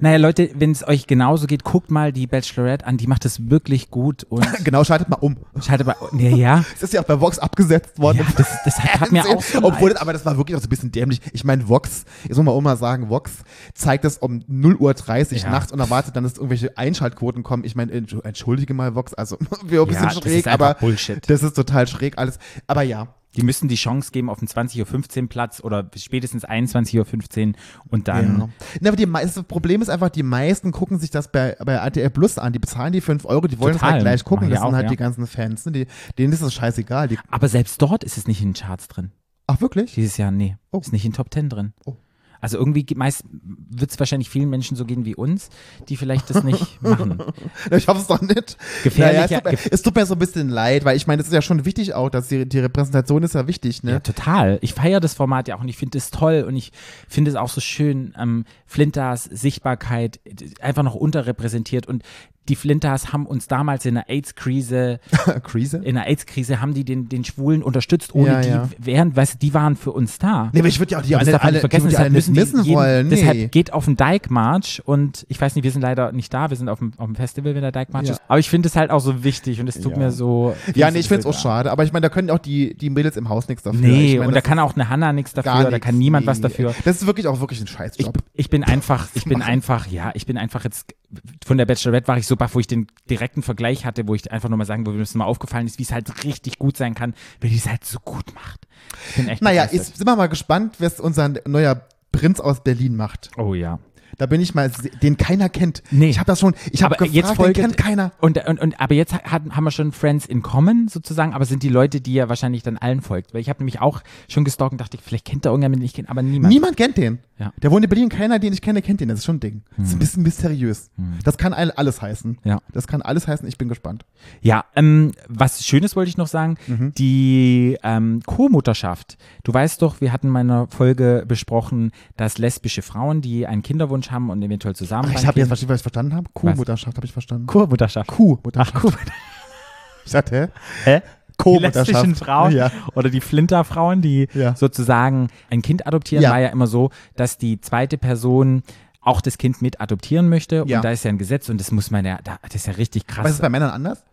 Naja, Leute, wenn es euch genauso geht, guckt mal die Bachelorette an, die macht das wirklich gut und genau, schaltet mal um. schaltet mal, ja, ja, Es ist ja auch bei Vox abgesetzt worden. ja das, das hat, hat mir auch Obwohl, aber das war wirklich auch so ein bisschen dämlich. Ich meine, Vox, jetzt muss man auch mal sagen, Vox zeigt das um 0 Uhr 30 Ja. nachts und erwartet dann, dass irgendwelche Einschaltquoten kommen. Ich meine, entsch- entschuldige mal, Vox, also wir ein bisschen Ja, schräg, aber Bullshit. das ist total schräg alles. Aber ja, Die müssen die Chance geben auf den 20.15 Uhr Platz oder spätestens 21.15 Uhr und dann. Ja. Na, aber die das Problem ist einfach, die meisten gucken sich das bei, bei RTL Plus an. Die bezahlen die 5 Euro, die wollen es halt gleich gucken. Das sind halt ja. die ganzen Fans. Ne? Die, denen ist es scheißegal. Die, Aber selbst dort ist es nicht in den Charts drin. ach, wirklich? Dieses Jahr, nee. Oh. Ist nicht in Top 10 drin. Oh. Also irgendwie ge- meist wird es wahrscheinlich vielen Menschen so gehen wie uns, die vielleicht das nicht machen. Ich hoffe es doch nicht. Gefährlicher- es, tut mir, es tut mir so ein bisschen leid, weil ich meine, das ist ja schon wichtig auch, dass die, die Repräsentation ist ja wichtig, ne? Ja, total. Ich feiere das Format ja auch und ich finde es toll und ich finde es auch so schön, ähm, Flinters Sichtbarkeit äh, einfach noch unterrepräsentiert und die Flinters haben uns damals in der AIDS-Krise, Krise? in der AIDS-Krise haben die den, den Schwulen unterstützt, ohne Ja, die, ja. während, weißt du, die waren für uns da. Nee, aber ich würde ja auch die alle, alle, vergessen, die, alle müssen jeden, wollen. Nee. Deshalb geht auf den Dike-March und ich weiß nicht, wir sind leider nicht da, wir sind auf dem, auf dem Festival, wenn der Dike-March Ja. ist. Aber ich finde es halt auch so wichtig und es tut mir so. ja, nee, ich finde es auch schade, aber ich meine, da können auch die, die Mädels im Haus nichts dafür. Nee, ich meine, und da kann auch eine Hanna nichts dafür, da nichts. kann niemand was Nee. dafür. Das ist wirklich auch wirklich ein Ich, Scheißjob. ich bin einfach, ich bin einfach, ja, ich bin einfach jetzt, von der Bachelorette war ich so baff, wo ich den direkten Vergleich hatte, wo ich einfach nur mal sagen würde, mir mal aufgefallen ist, wie es halt richtig gut sein kann, wenn die es halt so gut macht. Ich bin echt naja, jetzt sind wir mal gespannt, was unser neuer Prinz aus Berlin macht. Oh ja. Da bin ich mal, den keiner kennt. Nee. Ich habe das schon, ich habe gefragt, jetzt den folgt- kennt keiner. Und, und, und aber jetzt hat, haben wir schon Friends in Common sozusagen, aber sind die Leute, die ja wahrscheinlich dann allen folgt. Weil ich habe nämlich auch schon gestalkt und dachte, vielleicht kennt da irgendjemand, den ich kenne, aber niemand. Niemand kennt den. Ja. Der wohnt in Berlin, keiner, den ich kenne, kennt den. Das ist schon ein Ding. Das ist ein bisschen mysteriös. Das kann all- alles heißen. Ja. Das kann alles heißen, ich bin gespannt. Ja, ähm, was Schönes wollte ich noch sagen, Mhm. die ähm, Co-Mutterschaft. Du weißt doch, wir hatten in meiner Folge besprochen, dass lesbische Frauen, die einen Kinderwunsch haben und eventuell zusammen. Ach, ich habe jetzt verstanden, was ich verstanden habe. Kuhmutterschaft habe ich verstanden. Co-Mutterschaft. Kuhmutterschaft. Ach, Kuh. Ich dachte, Hä? hä? Die lesbischen Frauen Ja. oder die Flinter-Frauen, die Ja. sozusagen ein Kind adoptieren, Ja. war ja immer so, dass die zweite Person auch das Kind mit adoptieren möchte. Und da ist ja ein Gesetz und das muss man ja, da- das ist ja richtig krass. Was ist bei Männern anders?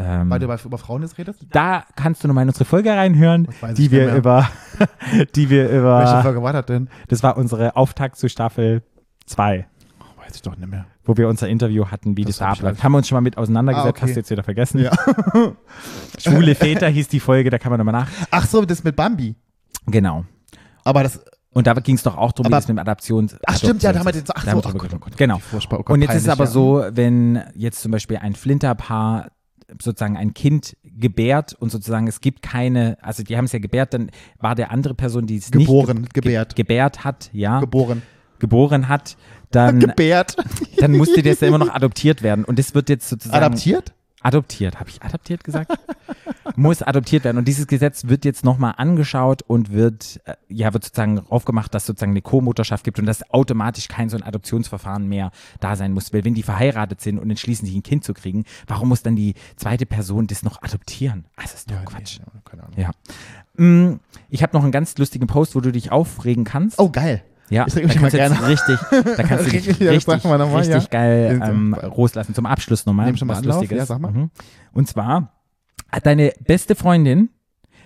ähm, Weil du über, Frauen jetzt redest? da kannst du nochmal in unsere Folge reinhören, die wir über, die wir Welche über, Folge war das denn? das war unsere Auftakt zu Staffel 2, Oh, weiß ich doch nicht mehr. wo wir unser Interview hatten, wie das, Das abläuft. halt- Haben wir uns schon mal mit auseinandergesetzt, Ah, okay. hast du jetzt wieder vergessen. Ja. Schwule Väter hieß die Folge, da kann man nochmal nach. Ach so, das mit Bambi. Genau. Aber das, Und da ging es doch auch darum, wie das mit dem Adoptions. ach stimmt, ja, da haben wir den ach so, ach Gott, oh. Gott, Genau. oh Gott, Und jetzt ist es aber ja. so, wenn jetzt zum Beispiel ein Flinterpaar sozusagen ein Kind gebärt und sozusagen es gibt keine, also die haben es ja gebärt, dann war der andere Person, die es Geboren, nicht ge gebärt. Ge gebärt hat, ja, Geboren. Geboren hat, dann, Gebärt. dann musste das ja immer noch adoptiert werden. Und das wird jetzt sozusagen Adaptiert? adoptiert. Habe ich adoptiert gesagt? Muss adoptiert werden. Und dieses Gesetz wird jetzt nochmal angeschaut und wird, äh, ja, wird sozusagen aufgemacht, dass sozusagen eine Co-Mutterschaft gibt und dass automatisch kein so ein Adoptionsverfahren mehr da sein muss. Weil wenn die verheiratet sind und entschließen, sich ein Kind zu kriegen, warum muss dann die zweite Person das noch adoptieren? Also, das ist doch Quatsch. Nee, keine Ahnung. Ja. Mm, Ich habe noch einen ganz lustigen Post, wo du dich aufregen kannst. Oh, geil. Ja, Ich reg mich mal gerne. richtig, da kannst du dich Richtig, richtig, machen wir noch mal, richtig ja. geil ähm, loslassen. Zum Abschluss nochmal. Nehm schon mal was Anlauf, Lustiges. ja, sag mal. Mhm. Und zwar hat deine beste Freundin,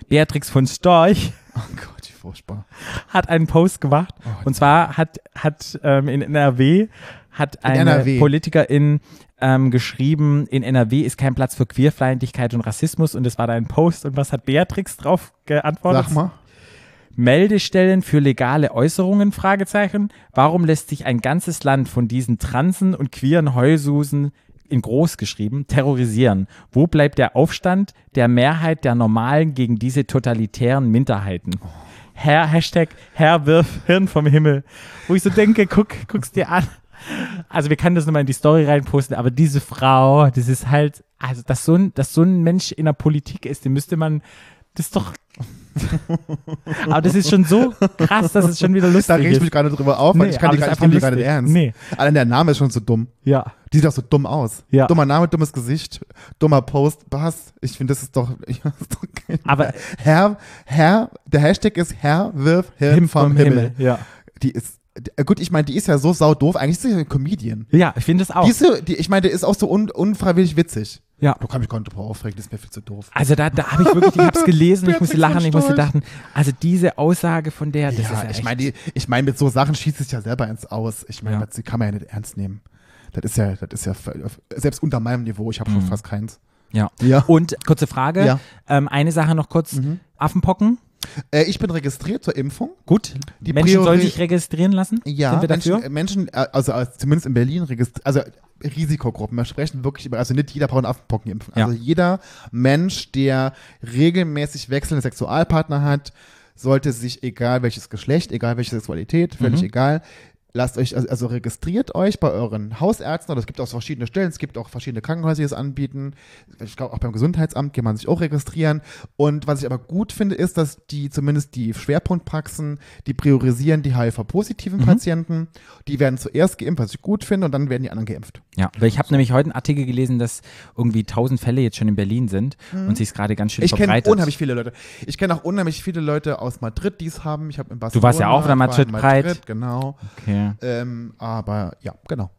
Beatrix von Storch, Oh Gott, wie furchtbar. hat einen Post gemacht. Oh, und zwar hat, hat ähm, in NRW hat eine NRW. Politikerin ähm, geschrieben, in NRW ist kein Platz für Queerfeindlichkeit und Rassismus und es war da ein Post und was hat Beatrix drauf geantwortet? Sag mal. Meldestellen für legale Äußerungen? Fragezeichen. Warum lässt sich ein ganzes Land von diesen Transen und queeren Heulsusen in groß geschrieben terrorisieren? Wo bleibt der Aufstand der Mehrheit der Normalen gegen diese totalitären Minderheiten? Herr, Hashtag Herr wirf Hirn vom Himmel. Wo ich so denke, guck, guck's dir an. Also wir können das nochmal in die Story reinposten, aber diese Frau, das ist halt, also dass so ein, dass so ein Mensch in der Politik ist, den müsste man, das ist doch, aber das ist schon so krass, dass es schon wieder lustig Da reg ich ist. mich gerade drüber auf, weil Nee, ich kann die das gar ist nicht, ich die ernst. lustig. Allein der Name ist schon so dumm. Ja, Die sieht auch so dumm aus. Ja. Dummer Name, dummes Gesicht, dummer Post, was? Ich finde, das ist doch, das ist doch aber Herr, Herr, der Hashtag ist Herr wirf Hirn vom, Himmel. Ja. Die ist, gut, ich meine, die ist ja so saudoof, eigentlich ist sie ja eine Comedian. Ja, ich finde es auch. Die ist so, die, ich meine, die ist auch so un, unfreiwillig witzig. Ja. Du kannst mich gar nicht drüber aufregen, das ist mir viel zu doof. Also da, da habe ich wirklich, ich habe es gelesen, ich musste lachen, ich musste dachten, also diese Aussage von der, das ist ja, ja ich meine, die- ich meine, mit so Sachen schießt es ja selber ins Aus. Ich meine, Ja. das kann man ja nicht ernst nehmen. Das ist ja, das ist ja selbst unter meinem Niveau. Ich habe schon fast keins. ja. Ja. Und kurze Frage, Ja. ähm, eine Sache noch kurz, Affenpocken, Äh, ich bin registriert zur Impfung. gut, Die Menschen sollen Priori- sich registrieren lassen, Ja, sind wir? Menschen, äh, Menschen äh, also äh, zumindest in Berlin also Risikogruppen. Wir sprechen wirklich über, also nicht jeder braucht eine Affenpockenimpfung. Ja. Also jeder Mensch, der regelmäßig wechselnde Sexualpartner hat, sollte sich, egal welches Geschlecht, egal welche Sexualität, völlig Mhm. egal, lasst euch, also, also registriert euch bei euren Hausärzten, oder es gibt auch verschiedene Stellen, es gibt auch verschiedene Krankenhäuser, die es anbieten. Ich glaube, auch beim Gesundheitsamt kann man sich auch registrieren. Und was ich aber gut finde, ist, dass die zumindest die Schwerpunktpraxen, die priorisieren die HIV-positiven Mhm. Patienten. Die werden zuerst geimpft, was ich gut finde, und dann werden die anderen geimpft. Ja, weil ich habe nämlich heute einen Artikel gelesen, dass irgendwie tausend Fälle jetzt schon in Berlin sind und sich es gerade ganz schön Mhm. Ich kenne verbreitet. unheimlich viele Leute. Ich kenne auch unheimlich viele Leute aus Madrid, die es haben. Ich habe in Barcelona. Du warst ja auch ich in Madrid-Breit. Madrid, Genau. Okay. Ähm, aber ja, genau.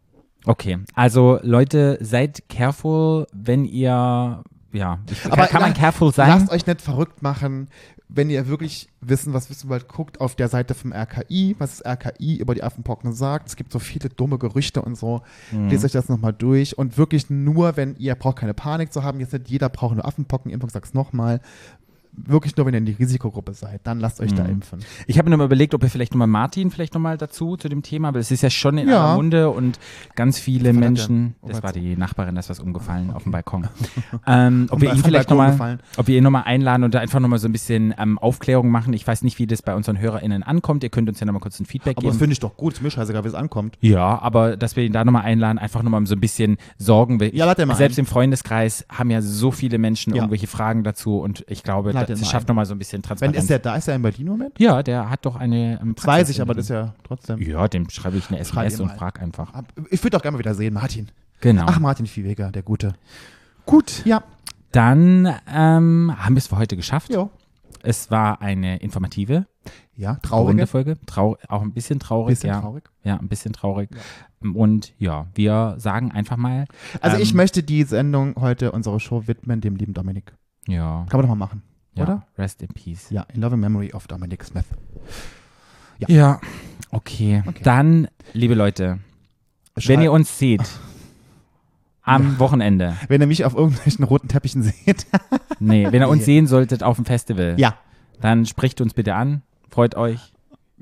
okay, also Leute, seid careful, wenn ihr, ja, ich, Aber kann man la- careful sein? Lasst euch nicht verrückt machen, wenn ihr wirklich wissen, was wissen wollt, guckt auf der Seite vom RKI, was das RKI über die Affenpocken sagt. Es gibt so viele dumme Gerüchte und so. Mhm. Lest euch das nochmal durch und wirklich nur, wenn ihr braucht keine Panik zu haben, jetzt nicht jeder braucht eine Affenpockenimpfung, sag's nochmal. Wirklich nur, wenn ihr in die Risikogruppe seid, dann lasst euch Mhm. da impfen. Ich habe mir mal überlegt, ob wir vielleicht nochmal Martin vielleicht nochmal dazu zu dem Thema, weil es ist ja schon in Ja. aller Munde und ganz viele das Menschen, denn? das Oh, war die Nachbarin, da ist was umgefallen auf dem Balkon. ähm, ob wir ihn vielleicht nochmal, gefallen. ob wir ihn nochmal einladen und da einfach nochmal so ein bisschen ähm, Aufklärung machen. Ich weiß nicht, wie das bei unseren HörerInnen ankommt. Ihr könnt uns ja nochmal kurz ein Feedback Aber das geben. finde ich doch gut, ist mir scheißegal, wie es ankommt. Ja, aber dass wir ihn da nochmal einladen, einfach nochmal so ein bisschen Sorgen. Ja, lad mal Selbst ein. im Freundeskreis haben ja so viele Menschen Ja. irgendwelche Fragen dazu und ich glaube, Lad das, den das schafft nochmal so ein bisschen Wenn Transparenz. ist der da, ist er in Berlin im Moment? ja, der hat doch eine ähm, Das weiß ich, aber das ist ja trotzdem. Ja, dem schreibe ich eine SMS und mal. frag einfach. Ich würde auch gerne mal wieder sehen, Martin. Genau. Ach, Martin Viehweger, der Gute. gut. Ja. Dann ähm, haben wir es für heute geschafft. Jo. Es war eine informative, Ja, traurige. Folge. Trau auch ein bisschen traurig. Bisschen ja. traurig. Ja, ein bisschen traurig. Und ja, wir sagen einfach mal. Also ich ähm, möchte die Sendung heute, unsere Show widmen, dem lieben Dominik. Ja, Kann man doch mal machen, ja, oder? Rest in Peace. Ja, in loving memory of Dominic Smith. Ja. Ja, okay. Okay. Dann, liebe Leute, wenn ihr uns seht am Wochenende, wenn ihr mich auf irgendwelchen roten Teppichen seht. nee, wenn ihr uns sehen solltet auf dem Festival, ja, dann spricht uns bitte an, freut euch.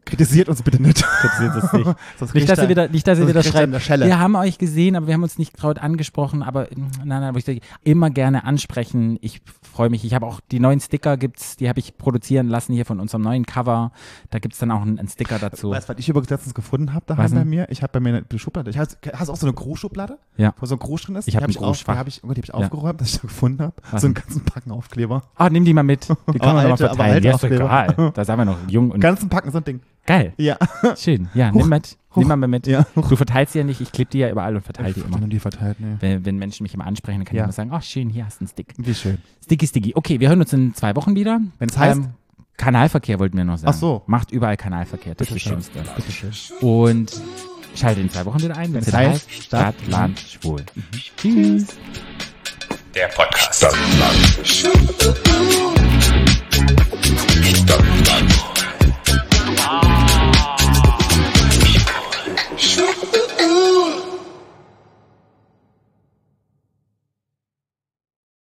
Kritisiert uns bitte nicht. Kritisiert es nicht. Sonst Nicht, dass ihr er- wieder, nicht, dass ihr wieder er schreibt, wir haben euch gesehen, aber wir haben uns nicht traut angesprochen, aber mm, nein, nein, wo ich sage, immer gerne ansprechen. Ich freue mich. Ich habe auch die neuen Sticker gibt's, die habe ich produzieren lassen hier von unserem neuen Cover. Da gibt's dann auch einen, einen Sticker dazu. Weißt du, was ich übrigens letztens gefunden habe daheim bei mir? Ich habe bei mir eine Schublade. Ich hast, hast du auch so eine Großschublade? Ja. Wo so ein Groß drin ist? Ich hab Die einen Großfach. Die habe ich, oh, die hab ich Ja. aufgeräumt, dass ich da gefunden habe. So einen ganzen Packen Aufkleber. Ah, nimm die mal mit. Die können wir Aber noch mal alte- aber verteilen. alte Ja, ist doch egal. Da sind wir noch jung und ganzen Packen so ein Ding. Geil. Ja. Schön. Ja, Huch, nimm mit. Nimm mal mit. Ja. Du verteilst sie ja nicht. Ich klebe die ja überall und verteile die immer. Die verteilt, ne. Wenn, wenn Menschen mich immer ansprechen, dann kann Ja. ich immer sagen, ach schön, hier hast du einen Stick. Wie schön. Sticky, sticky. Okay, wir hören uns in zwei Wochen wieder. Wenn es heißt, Ähm, Kanalverkehr wollten wir noch sagen. Ach so. Macht überall Kanalverkehr. Das ist das schön. Schönste. Und schaltet in zwei Wochen wieder ein, wenn es heißt, Stadt, Stadt, Land, Schwul. Tschüss. Der Podcast. Stadtland. Stadtland. Ooh. Chupa.